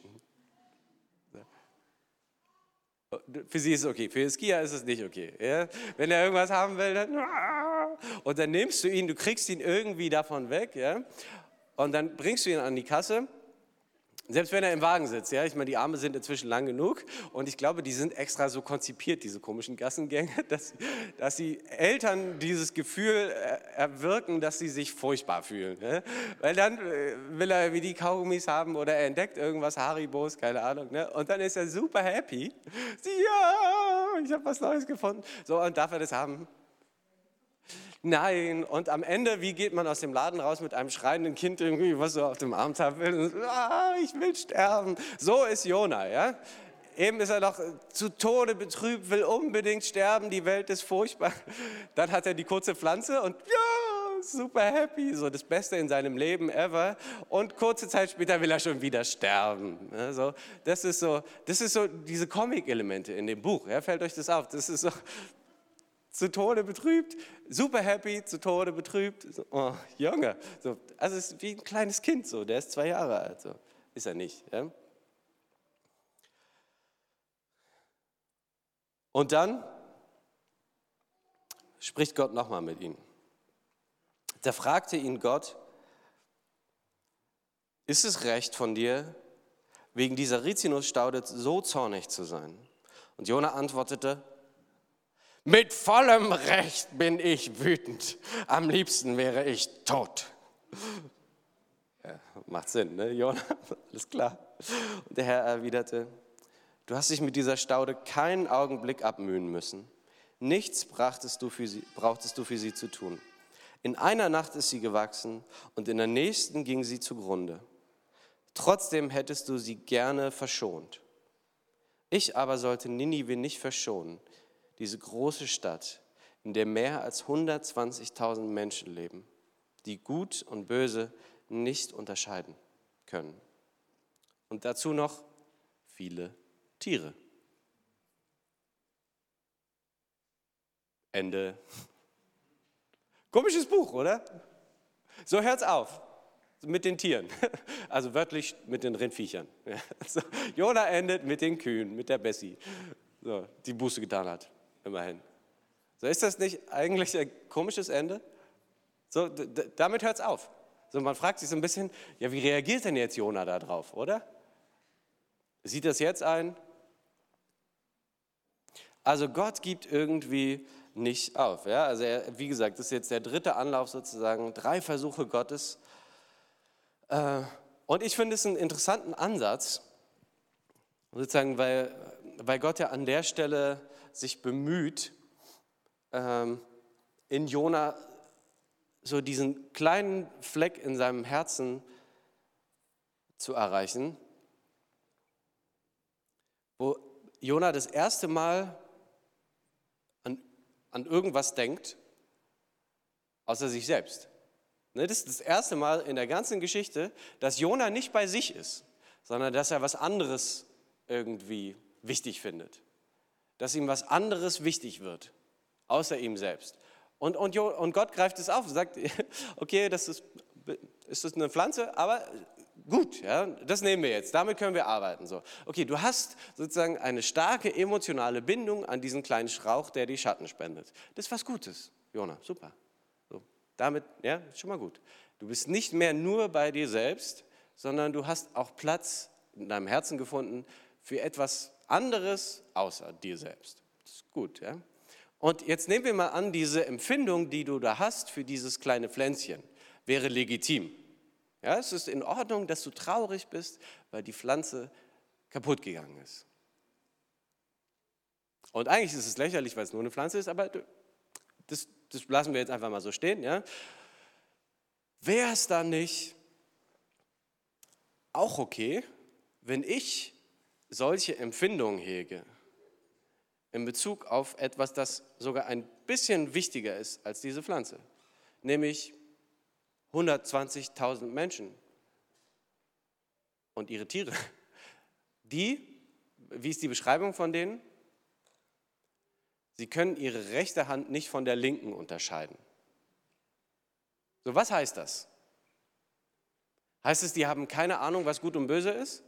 Für sie ist es okay, für Skia ist es nicht okay. Ja? Wenn er irgendwas haben will, dann und dann nimmst du ihn, du kriegst ihn irgendwie davon weg, ja? und dann bringst du ihn an die Kasse selbst wenn er im Wagen sitzt, ja, ich meine, die Arme sind inzwischen lang genug und ich glaube, die sind extra so konzipiert, diese komischen Gassengänge, dass, dass die Eltern dieses Gefühl erwirken, dass sie sich furchtbar fühlen. Ne? Weil dann äh, will er wie die Kaugummis haben oder er entdeckt irgendwas, Haribos, keine Ahnung, ne? und dann ist er super happy. Ja, ich habe was Neues gefunden. So, und darf er das haben? Nein. Und am Ende, wie geht man aus dem Laden raus mit einem schreienden Kind irgendwie, was so auf dem Arm haben will? Ah, ich will sterben. So ist Jona, ja. Eben ist er doch zu Tode betrübt, will unbedingt sterben, die Welt ist furchtbar. Dann hat er die kurze Pflanze und ja, super happy, so das Beste in seinem Leben ever. Und kurze Zeit später will er schon wieder sterben. Also, das, ist so, das ist so diese Comic-Elemente in dem Buch. Ja, fällt euch das auf? Das ist so, zu Tode betrübt, super happy, zu Tode betrübt. So, oh, Junge. So, also es ist wie ein kleines Kind, so, der ist zwei Jahre alt. So. Ist er nicht. Ja? Und dann spricht Gott nochmal mit ihm. Da fragte ihn Gott, ist es recht von dir, wegen dieser Rizinusstaude so zornig zu sein? Und Jona antwortete, mit vollem Recht bin ich wütend. Am liebsten wäre ich tot. Ja, macht Sinn, ne, Jona? Alles klar. Und der Herr erwiderte, du hast dich mit dieser Staude keinen Augenblick abmühen müssen. Nichts brauchtest du für sie, brauchtest du für sie zu tun. In einer Nacht ist sie gewachsen und in der nächsten ging sie zugrunde. Trotzdem hättest du sie gerne verschont. Ich aber sollte Ninive nicht verschonen, diese große Stadt, in der mehr als 120.000 Menschen leben, die gut und böse nicht unterscheiden können. Und dazu noch viele Tiere. Ende. Komisches Buch, oder? So hört's auf. Mit den Tieren. Also wörtlich mit den Rindviechern. Jona endet mit den Kühen, mit der Bessie, die Buße getan hat immerhin. So ist das nicht eigentlich ein komisches Ende? So, damit hört es auf. So, man fragt sich so ein bisschen, ja, wie reagiert denn jetzt Jona darauf, oder? Sieht das jetzt ein? Also Gott gibt irgendwie nicht auf. Ja? Also er, wie gesagt, das ist jetzt der dritte Anlauf sozusagen, drei Versuche Gottes. Äh, und ich finde es einen interessanten Ansatz, sozusagen, weil, weil Gott ja an der Stelle sich bemüht, ähm, in Jona so diesen kleinen Fleck in seinem Herzen zu erreichen, wo Jona das erste Mal an, an irgendwas denkt, außer sich selbst. Ne, das ist das erste Mal in der ganzen Geschichte, dass Jona nicht bei sich ist, sondern dass er was anderes irgendwie wichtig findet. Dass ihm was anderes wichtig wird, außer ihm selbst. Und, und, und Gott greift es auf und sagt, okay, das ist, ist das eine Pflanze, aber gut, ja, das nehmen wir jetzt, damit können wir arbeiten. So. Okay, du hast sozusagen eine starke emotionale Bindung an diesen kleinen Strauch, der die Schatten spendet. Das ist was Gutes, Jona, super. So. Damit, ja, ist schon mal gut. Du bist nicht mehr nur bei dir selbst, sondern du hast auch Platz in deinem Herzen gefunden für etwas anderes außer dir selbst. Das ist gut, ja. Und jetzt nehmen wir mal an, diese Empfindung, die du da hast für dieses kleine Pflänzchen, wäre legitim. Ja, es ist in Ordnung, dass du traurig bist, weil die Pflanze kaputt gegangen ist. Und eigentlich ist es lächerlich, weil es nur eine Pflanze ist, aber das, das lassen wir jetzt einfach mal so stehen. Ja? Wäre es dann nicht auch okay, wenn ich solche Empfindungen hege in Bezug auf etwas, das sogar ein bisschen wichtiger ist als diese Pflanze, nämlich 120.000 Menschen und ihre Tiere. Die, wie ist die Beschreibung von denen? Sie können ihre rechte Hand nicht von der linken unterscheiden. So, was heißt das? Heißt es, die haben keine Ahnung, was gut und böse ist?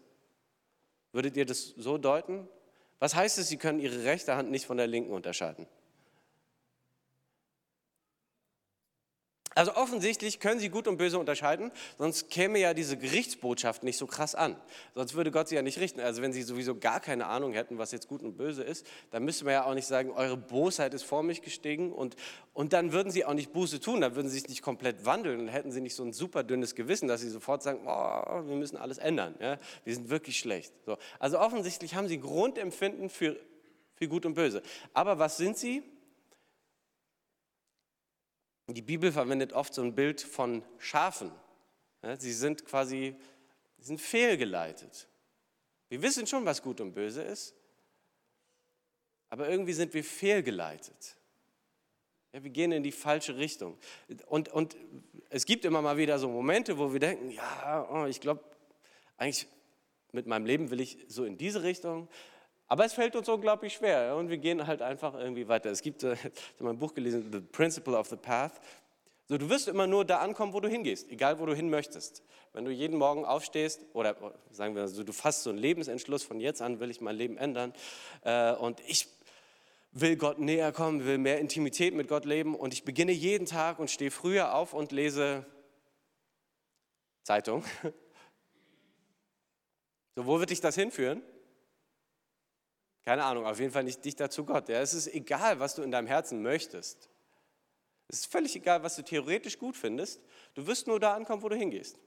Würdet ihr das so deuten? Was heißt es, sie können ihre rechte Hand nicht von der linken unterscheiden? Also offensichtlich können sie gut und böse unterscheiden, sonst käme ja diese Gerichtsbotschaft nicht so krass an. Sonst würde Gott sie ja nicht richten. Also wenn sie sowieso gar keine Ahnung hätten, was jetzt gut und böse ist, dann müsste man ja auch nicht sagen, eure Bosheit ist vor mich gestiegen und, und dann würden sie auch nicht Buße tun, dann würden sie sich nicht komplett wandeln, dann hätten sie nicht so ein super dünnes Gewissen, dass sie sofort sagen, oh, wir müssen alles ändern, ja? wir sind wirklich schlecht. So. Also offensichtlich haben sie Grundempfinden für, für gut und böse. Aber was sind sie? Die Bibel verwendet oft so ein Bild von Schafen. Sie sind quasi sie sind fehlgeleitet. Wir wissen schon, was gut und böse ist, aber irgendwie sind wir fehlgeleitet. Ja, wir gehen in die falsche Richtung. Und, und es gibt immer mal wieder so Momente, wo wir denken, ja, oh, ich glaube, eigentlich mit meinem Leben will ich so in diese Richtung, aber es fällt uns unglaublich schwer und wir gehen halt einfach irgendwie weiter. Es gibt, äh, ich habe mal ein Buch gelesen, The Principle of the Path. So, du wirst immer nur da ankommen, wo du hingehst, egal wo du hin möchtest. Wenn du jeden Morgen aufstehst oder sagen wir so, du fasst so einen Lebensentschluss, von jetzt an will ich mein Leben ändern äh, und ich will Gott näher kommen, will mehr Intimität mit Gott leben und ich beginne jeden Tag und stehe früher auf und lese Zeitung. So, wo wird dich das hinführen? Keine Ahnung, auf jeden Fall nicht dichter zu Gott. Ja, es ist egal, was du in deinem Herzen möchtest. Es ist völlig egal, was du theoretisch gut findest. Du wirst nur da ankommen, wo du hingehst.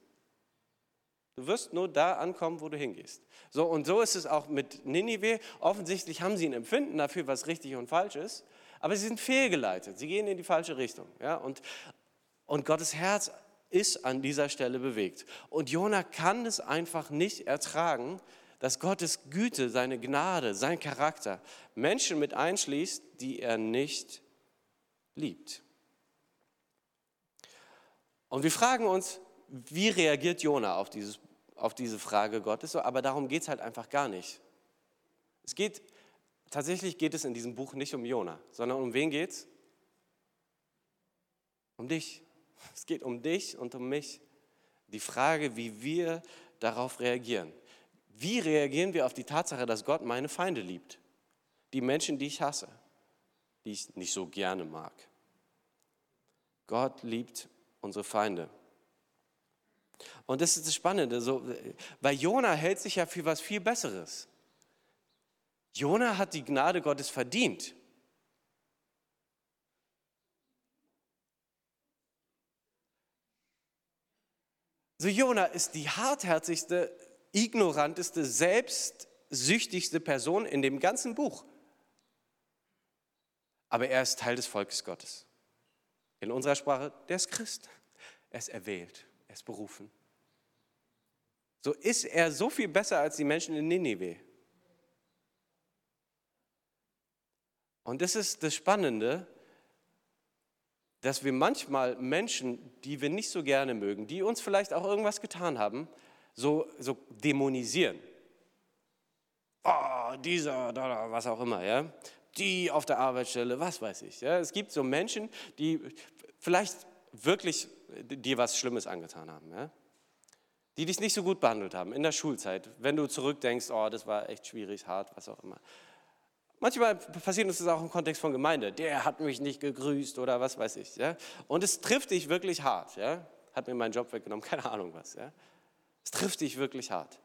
Du wirst nur da ankommen, wo du hingehst. So, und so ist es auch mit Ninive. Offensichtlich haben sie ein Empfinden dafür, was richtig und falsch ist, aber sie sind fehlgeleitet. Sie gehen in die falsche Richtung. Ja? Und, und Gottes Herz ist an dieser Stelle bewegt. Und Jona kann es einfach nicht ertragen, dass Gottes Güte, seine Gnade, sein Charakter Menschen mit einschließt, die er nicht liebt. Und wir fragen uns, wie reagiert Jona auf, dieses, auf diese Frage Gottes? Aber darum geht es halt einfach gar nicht. Es geht, tatsächlich geht es in diesem Buch nicht um Jona, sondern um wen geht es? Um dich. Es geht um dich und um mich. Die Frage, wie wir darauf reagieren. Wie reagieren wir auf die Tatsache, dass Gott meine Feinde liebt? Die Menschen, die ich hasse, die ich nicht so gerne mag. Gott liebt unsere Feinde. Und das ist das Spannende, so, weil Jona hält sich ja für was viel Besseres. Jona hat die Gnade Gottes verdient. So Jona ist die hartherzigste ignoranteste, selbstsüchtigste Person in dem ganzen Buch. Aber er ist Teil des Volkes Gottes. In unserer Sprache, der ist Christ. Er ist erwählt, er ist berufen. So ist er so viel besser als die Menschen in Ninive. Und das ist das Spannende, dass wir manchmal Menschen, die wir nicht so gerne mögen, die uns vielleicht auch irgendwas getan haben, so, so dämonisieren. Oh, dieser, da, was auch immer, ja. Die auf der Arbeitsstelle, was weiß ich. Ja. Es gibt so Menschen, die vielleicht wirklich dir was Schlimmes angetan haben, ja. Die dich nicht so gut behandelt haben in der Schulzeit. Wenn du zurückdenkst, oh, das war echt schwierig, hart, was auch immer. Manchmal passiert uns das auch im Kontext von Gemeinde. Der hat mich nicht gegrüßt oder was weiß ich. Ja? Und es trifft dich wirklich hart. Ja? Hat mir meinen Job weggenommen, keine Ahnung was. Ja? Es trifft dich wirklich hart.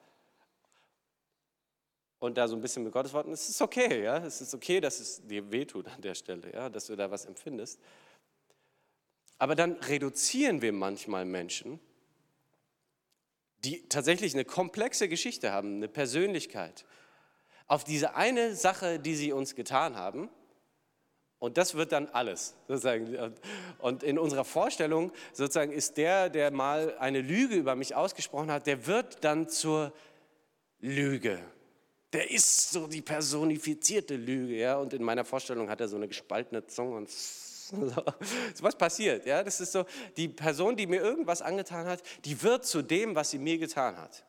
Und da so ein bisschen mit Gottes Worten, es ist okay, ja, es ist okay, dass es dir wehtut an der Stelle, ja, dass du da was empfindest. Aber dann reduzieren wir manchmal Menschen, die tatsächlich eine komplexe Geschichte haben, eine Persönlichkeit, auf diese eine Sache, die sie uns getan haben. Und das wird dann alles. Sozusagen. Und in unserer Vorstellung sozusagen ist der, der mal eine Lüge über mich ausgesprochen hat, der wird dann zur Lüge. Der ist so die personifizierte Lüge. Ja? Und in meiner Vorstellung hat er so eine gespaltene Zunge und so. Was passiert? Ja? Das ist so, die Person, die mir irgendwas angetan hat, die wird zu dem, was sie mir getan hat.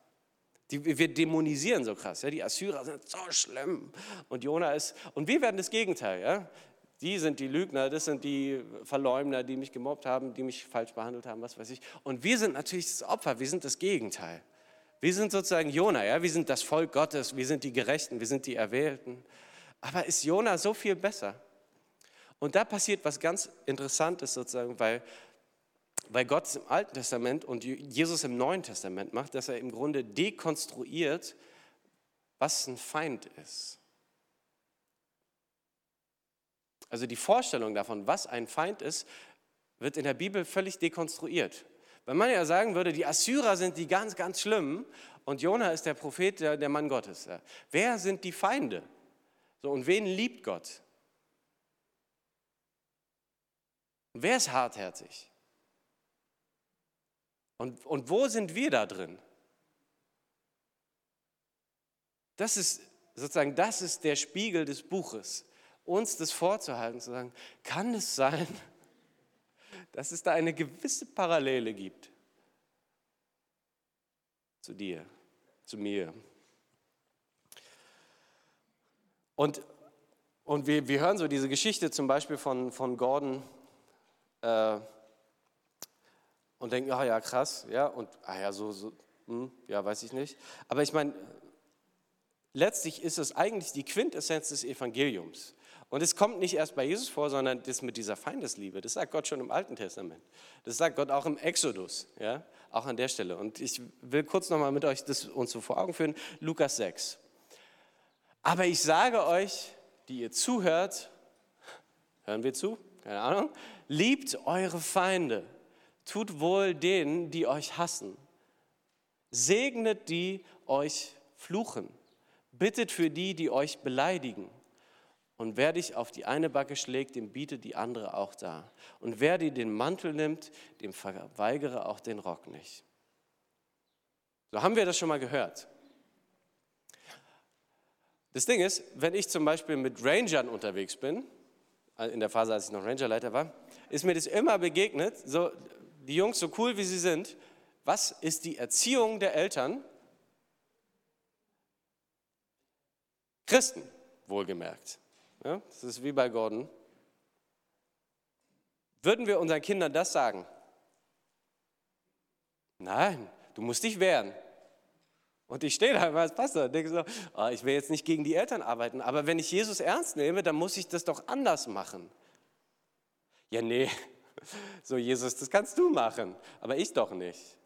Die, wir dämonisieren so krass. Ja? Die Assyrer sind so schlimm. Und Jona ist, und wir werden das Gegenteil. Ja? Die sind die Lügner, das sind die Verleumder, die mich gemobbt haben, die mich falsch behandelt haben, was weiß ich. Und wir sind natürlich das Opfer, wir sind das Gegenteil. Wir sind sozusagen Jona, ja? wir sind das Volk Gottes, wir sind die Gerechten, wir sind die Erwählten. Aber ist Jona so viel besser? Und da passiert was ganz Interessantes sozusagen, weil weil Gott es im Alten Testament und Jesus im Neuen Testament macht, dass er im Grunde dekonstruiert, was ein Feind ist. Also die Vorstellung davon, was ein Feind ist, wird in der Bibel völlig dekonstruiert. Wenn man ja sagen würde, die Assyrer sind die ganz, ganz schlimmen und Jona ist der Prophet, der, der Mann Gottes. Wer sind die Feinde? So, und wen liebt Gott? wer ist hartherzig? Und, und wo sind wir da drin? Das ist sozusagen, das ist der Spiegel des Buches, uns das vorzuhalten, zu sagen, kann es sein, dass es da eine gewisse Parallele gibt zu dir, zu mir. Und, und wir, wir hören so diese Geschichte zum Beispiel von, von Gordon, äh, und denken, ah ja, krass, ja, und ah ja, so, so hm, ja, weiß ich nicht. Aber ich meine, letztlich ist es eigentlich die Quintessenz des Evangeliums. Und es kommt nicht erst bei Jesus vor, sondern das mit dieser Feindesliebe. Das sagt Gott schon im Alten Testament. Das sagt Gott auch im Exodus, ja, auch an der Stelle. Und ich will kurz nochmal mit euch das uns so vor Augen führen. Lukas 6. Aber ich sage euch, die ihr zuhört, hören wir zu? Keine Ahnung. Liebt eure Feinde Tut wohl denen, die euch hassen. Segnet die euch fluchen. Bittet für die, die euch beleidigen. Und wer dich auf die eine Backe schlägt, dem bietet die andere auch da. Und wer dir den Mantel nimmt, dem verweigere auch den Rock nicht. So haben wir das schon mal gehört. Das Ding ist, wenn ich zum Beispiel mit Rangern unterwegs bin, in der Phase, als ich noch Rangerleiter war, ist mir das immer begegnet. So, die Jungs, so cool wie sie sind, was ist die Erziehung der Eltern? Christen, wohlgemerkt. Ja, das ist wie bei Gordon. Würden wir unseren Kindern das sagen? Nein, du musst dich wehren. Und ich stehe da als Pastor und denke so, oh, ich will jetzt nicht gegen die Eltern arbeiten, aber wenn ich Jesus ernst nehme, dann muss ich das doch anders machen. Ja, nee, so, Jesus, das kannst du machen, aber ich doch nicht.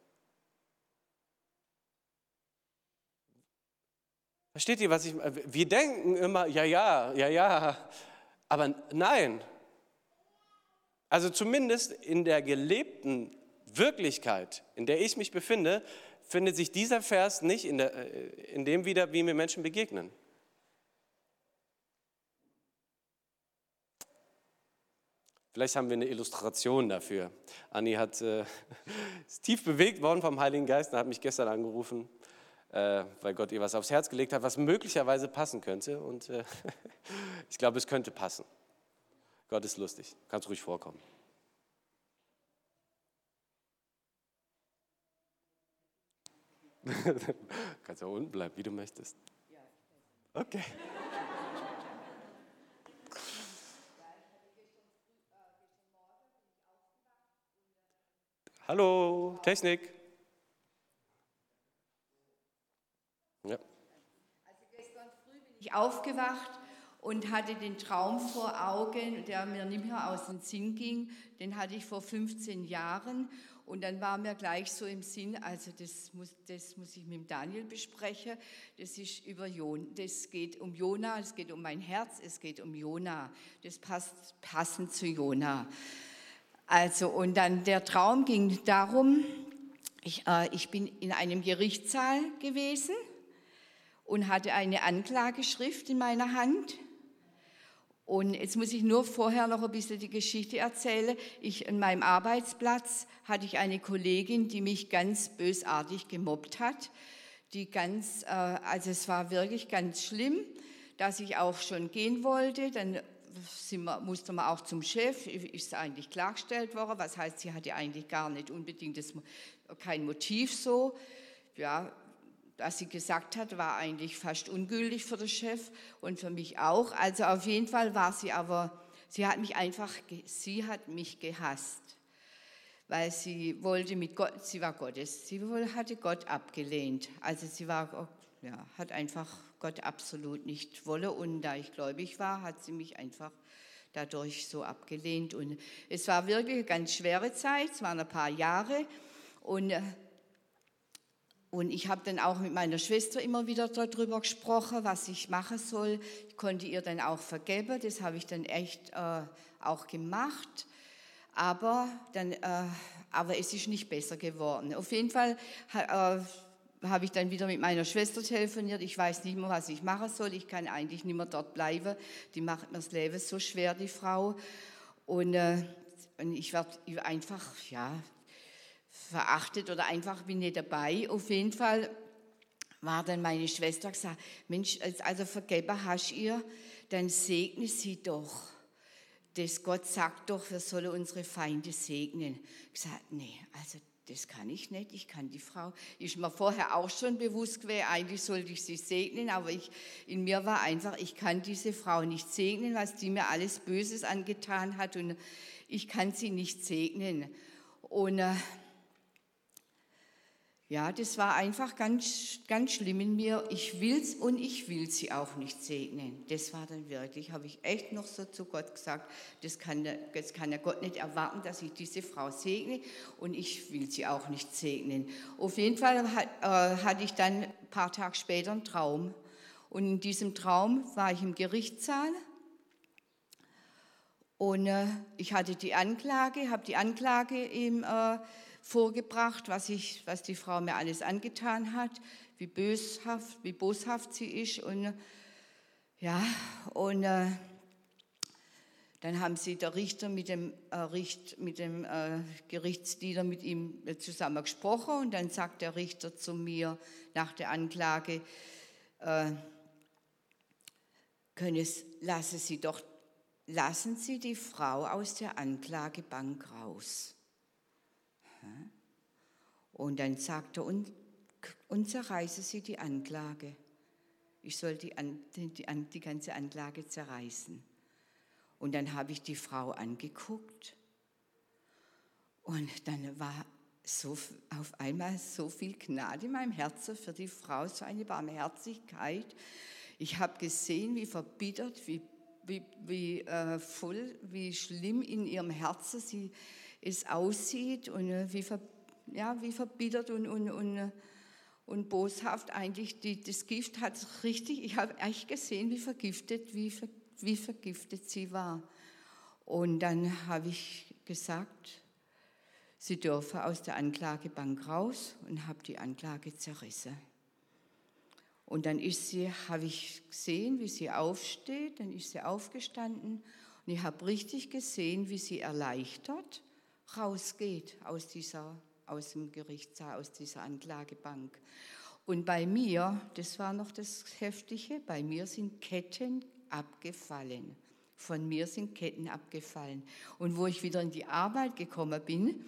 Versteht ihr, was ich meine? Wir denken immer, ja, ja, ja, ja, aber nein. Also zumindest in der gelebten Wirklichkeit, in der ich mich befinde, findet sich dieser Vers nicht in, der, äh, in dem wieder, wie mir Menschen begegnen. Vielleicht haben wir eine Illustration dafür. Anni hat, äh, ist tief bewegt worden vom Heiligen Geist und hat mich gestern angerufen, äh, äh, weil Gott ihr was aufs Herz gelegt hat, was möglicherweise passen könnte. Und äh, ich glaube, es könnte passen. Gott ist lustig, kannst ruhig vorkommen. kannst ja unten bleiben, wie du möchtest. Okay. Hallo, Technik. Hallo. Ja. Also gestern früh bin ich aufgewacht und hatte den Traum vor Augen, der mir nicht mehr aus dem Sinn ging. Den hatte ich vor 15 Jahren und dann war mir gleich so im Sinn, also das muss, das muss ich mit Daniel besprechen. Das ist über Jon, das geht um Jona, es geht um mein Herz, es geht um Jona. Das passt passend zu Jona. Also, und dann der Traum ging darum, ich, äh, ich bin in einem Gerichtssaal gewesen und hatte eine Anklageschrift in meiner Hand. Und jetzt muss ich nur vorher noch ein bisschen die Geschichte erzählen. Ich, an meinem Arbeitsplatz hatte ich eine Kollegin, die mich ganz bösartig gemobbt hat. Die ganz, äh, also es war wirklich ganz schlimm, dass ich auch schon gehen wollte. Dann wir, musste man auch zum Chef, ist eigentlich klargestellt worden. Was heißt, sie hatte eigentlich gar nicht unbedingt das, kein Motiv so. Ja, was sie gesagt hat, war eigentlich fast ungültig für den Chef und für mich auch. Also auf jeden Fall war sie aber, sie hat mich einfach, sie hat mich gehasst, weil sie wollte mit Gott, sie war Gottes, sie hatte Gott abgelehnt. Also sie war, ja, hat einfach Gott absolut nicht wolle. Und da ich gläubig war, hat sie mich einfach dadurch so abgelehnt. Und es war wirklich eine ganz schwere Zeit, es waren ein paar Jahre. Und, äh, und ich habe dann auch mit meiner Schwester immer wieder darüber gesprochen, was ich machen soll. Ich konnte ihr dann auch vergeben, das habe ich dann echt äh, auch gemacht. Aber, dann, äh, aber es ist nicht besser geworden. Auf jeden Fall äh, habe ich dann wieder mit meiner Schwester telefoniert. Ich weiß nicht mehr, was ich machen soll. Ich kann eigentlich nicht mehr dort bleiben. Die macht mir das Leben so schwer, die Frau. Und, äh, und ich werde einfach, ja, verachtet oder einfach bin nicht dabei. Auf jeden Fall war dann meine Schwester gesagt, Mensch, also vergeben hast ihr, dann segne sie doch. Das Gott sagt doch, wir sollen unsere Feinde segnen. Ich gesagt, nee, also das kann ich nicht, ich kann die Frau. Ist mir vorher auch schon bewusst gewesen, eigentlich sollte ich sie segnen, aber ich, in mir war einfach, ich kann diese Frau nicht segnen, was die mir alles Böses angetan hat und ich kann sie nicht segnen. Und äh, ja, das war einfach ganz, ganz schlimm in mir. Ich will's und ich will sie auch nicht segnen. Das war dann wirklich, habe ich echt noch so zu Gott gesagt, das kann, das kann ja Gott nicht erwarten, dass ich diese Frau segne und ich will sie auch nicht segnen. Auf jeden Fall hat, äh, hatte ich dann ein paar Tage später einen Traum. Und in diesem Traum war ich im Gerichtssaal und äh, ich hatte die Anklage, habe die Anklage im äh, vorgebracht, was, ich, was die Frau mir alles angetan hat, wie böshaft, wie boshaft sie ist. Und, ja, und äh, dann haben sie der Richter mit dem, äh, Richt, mit dem äh, Gerichtsdiener mit ihm zusammen gesprochen und dann sagt der Richter zu mir nach der Anklage, äh, es, lassen Sie doch, lassen Sie die Frau aus der Anklagebank raus. Und dann sagte er, und, zerreiße sie die Anklage. Ich soll die, die, die ganze Anklage zerreißen. Und dann habe ich die Frau angeguckt und dann war so, auf einmal so viel Gnade in meinem Herzen für die Frau, so eine Barmherzigkeit. Ich habe gesehen, wie verbittert, wie, wie, wie äh, voll, wie schlimm in ihrem Herzen sie es aussieht und äh, wie, ver, ja, wie verbittert und, und, und, und boshaft eigentlich die, das Gift hat richtig, ich habe echt gesehen, wie vergiftet, wie, wie vergiftet sie war. Und dann habe ich gesagt, sie dürfe aus der Anklagebank raus und habe die Anklage zerrissen. Und dann ist sie, habe ich gesehen, wie sie aufsteht, dann ist sie aufgestanden und ich habe richtig gesehen, wie sie erleichtert rausgeht aus, dieser, aus dem Gerichtssaal, aus dieser Anklagebank. Und bei mir, das war noch das Heftige, bei mir sind Ketten abgefallen. Von mir sind Ketten abgefallen. Und wo ich wieder in die Arbeit gekommen bin,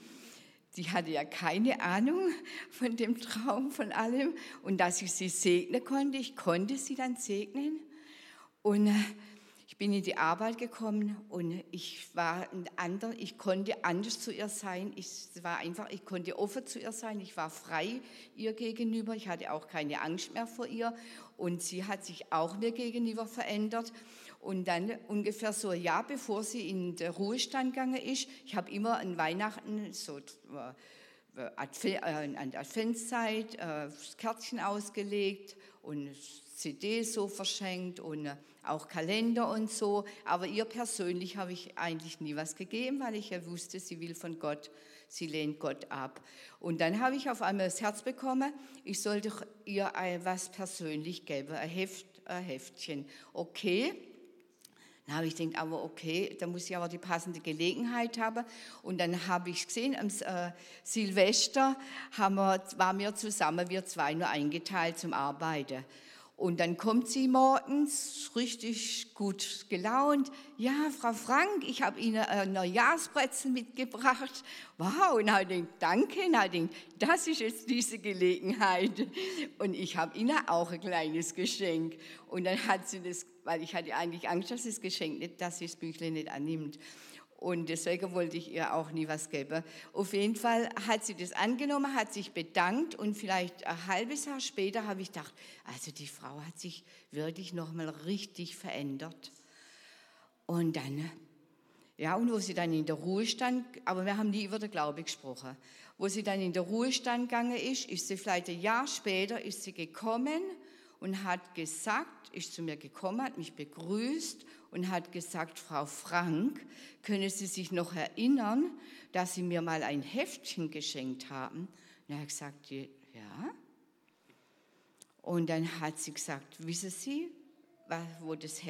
die hatte ja keine Ahnung von dem Traum, von allem. Und dass ich sie segnen konnte, ich konnte sie dann segnen. Und ich bin in die Arbeit gekommen und ich war ein anderer, ich konnte anders zu ihr sein. Ich war einfach, ich konnte offen zu ihr sein. Ich war frei ihr gegenüber. Ich hatte auch keine Angst mehr vor ihr. Und sie hat sich auch mir gegenüber verändert. Und dann ungefähr so ein Jahr bevor sie in den Ruhestand gegangen ist, ich habe immer an Weihnachten so äh, äh, an der Adventszeit äh, Kärtchen ausgelegt und CD so verschenkt und auch Kalender und so. Aber ihr persönlich habe ich eigentlich nie was gegeben, weil ich ja wusste, sie will von Gott, sie lehnt Gott ab. Und dann habe ich auf einmal das Herz bekommen, ich sollte ihr was persönlich geben, ein, Heft, ein Heftchen. Okay, dann habe ich gedacht, aber okay, da muss ich aber die passende Gelegenheit haben. Und dann habe ich gesehen, am äh, Silvester haben wir, waren wir zusammen, wir zwei nur eingeteilt zum Arbeiten. Und dann kommt sie morgens richtig gut gelaunt. Ja, Frau Frank, ich habe Ihnen ein Neujahrsbrezel mitgebracht. Wow, und ich denke, danke. Und ich denke, das ist jetzt diese Gelegenheit. Und ich habe Ihnen auch ein kleines Geschenk. Und dann hat sie das, weil ich hatte eigentlich Angst, dass das Geschenk nicht, dass sie das Büchle nicht annimmt. Und deswegen wollte ich ihr auch nie was geben. Auf jeden Fall hat sie das angenommen, hat sich bedankt und vielleicht ein halbes Jahr später habe ich gedacht, also die Frau hat sich wirklich nochmal richtig verändert. Und dann, ja, und wo sie dann in der Ruhestand, aber wir haben nie über den Glaube gesprochen, wo sie dann in der Ruhestand gegangen ist, ist sie vielleicht ein Jahr später, ist sie gekommen und hat gesagt, ist zu mir gekommen, hat mich begrüßt und hat gesagt, Frau Frank, können Sie sich noch erinnern, dass Sie mir mal ein Heftchen geschenkt haben? Und er gesagt, ja. Und dann hat sie gesagt, wissen Sie, wo, das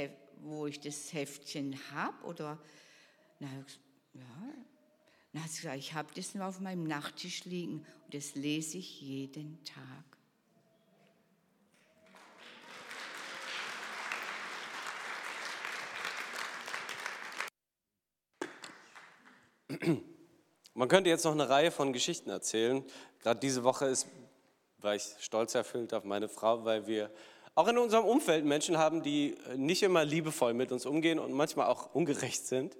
wo ich das Heftchen habe? Oder, na, ja. Dann hat sie gesagt, ich habe das nur auf meinem Nachttisch liegen und das lese ich jeden Tag. Man könnte jetzt noch eine Reihe von Geschichten erzählen. Gerade diese Woche ist, war ich stolz erfüllt auf meine Frau, weil wir auch in unserem Umfeld Menschen haben, die nicht immer liebevoll mit uns umgehen und manchmal auch ungerecht sind.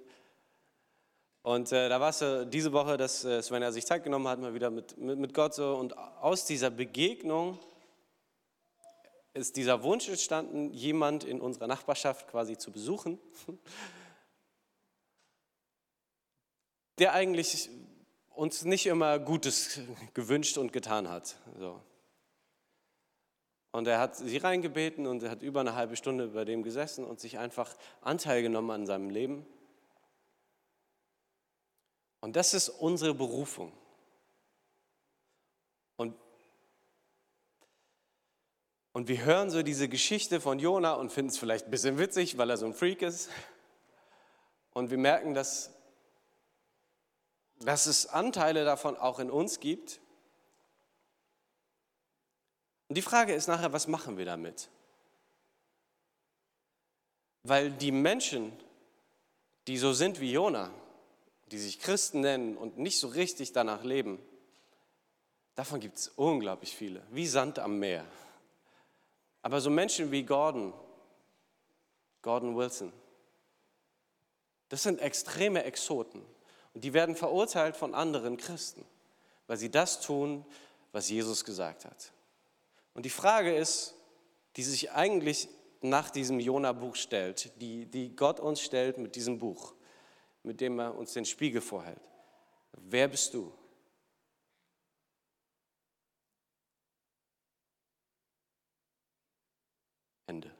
Und äh, da war es äh, diese Woche, dass äh, Svenja sich Zeit genommen hat, mal wieder mit, mit, mit Gott so. Und aus dieser Begegnung ist dieser Wunsch entstanden, jemand in unserer Nachbarschaft quasi zu besuchen der eigentlich uns nicht immer Gutes gewünscht und getan hat. So. Und er hat sie reingebeten und er hat über eine halbe Stunde bei dem gesessen und sich einfach Anteil genommen an seinem Leben. Und das ist unsere Berufung. Und, und wir hören so diese Geschichte von Jona und finden es vielleicht ein bisschen witzig, weil er so ein Freak ist. Und wir merken, dass dass es Anteile davon auch in uns gibt. Und die Frage ist nachher, was machen wir damit? Weil die Menschen, die so sind wie Jona, die sich Christen nennen und nicht so richtig danach leben, davon gibt es unglaublich viele, wie Sand am Meer. Aber so Menschen wie Gordon, Gordon Wilson, das sind extreme Exoten. Und die werden verurteilt von anderen Christen, weil sie das tun, was Jesus gesagt hat. Und die Frage ist, die sich eigentlich nach diesem Jona-Buch stellt, die, die Gott uns stellt mit diesem Buch, mit dem er uns den Spiegel vorhält. Wer bist du? Ende.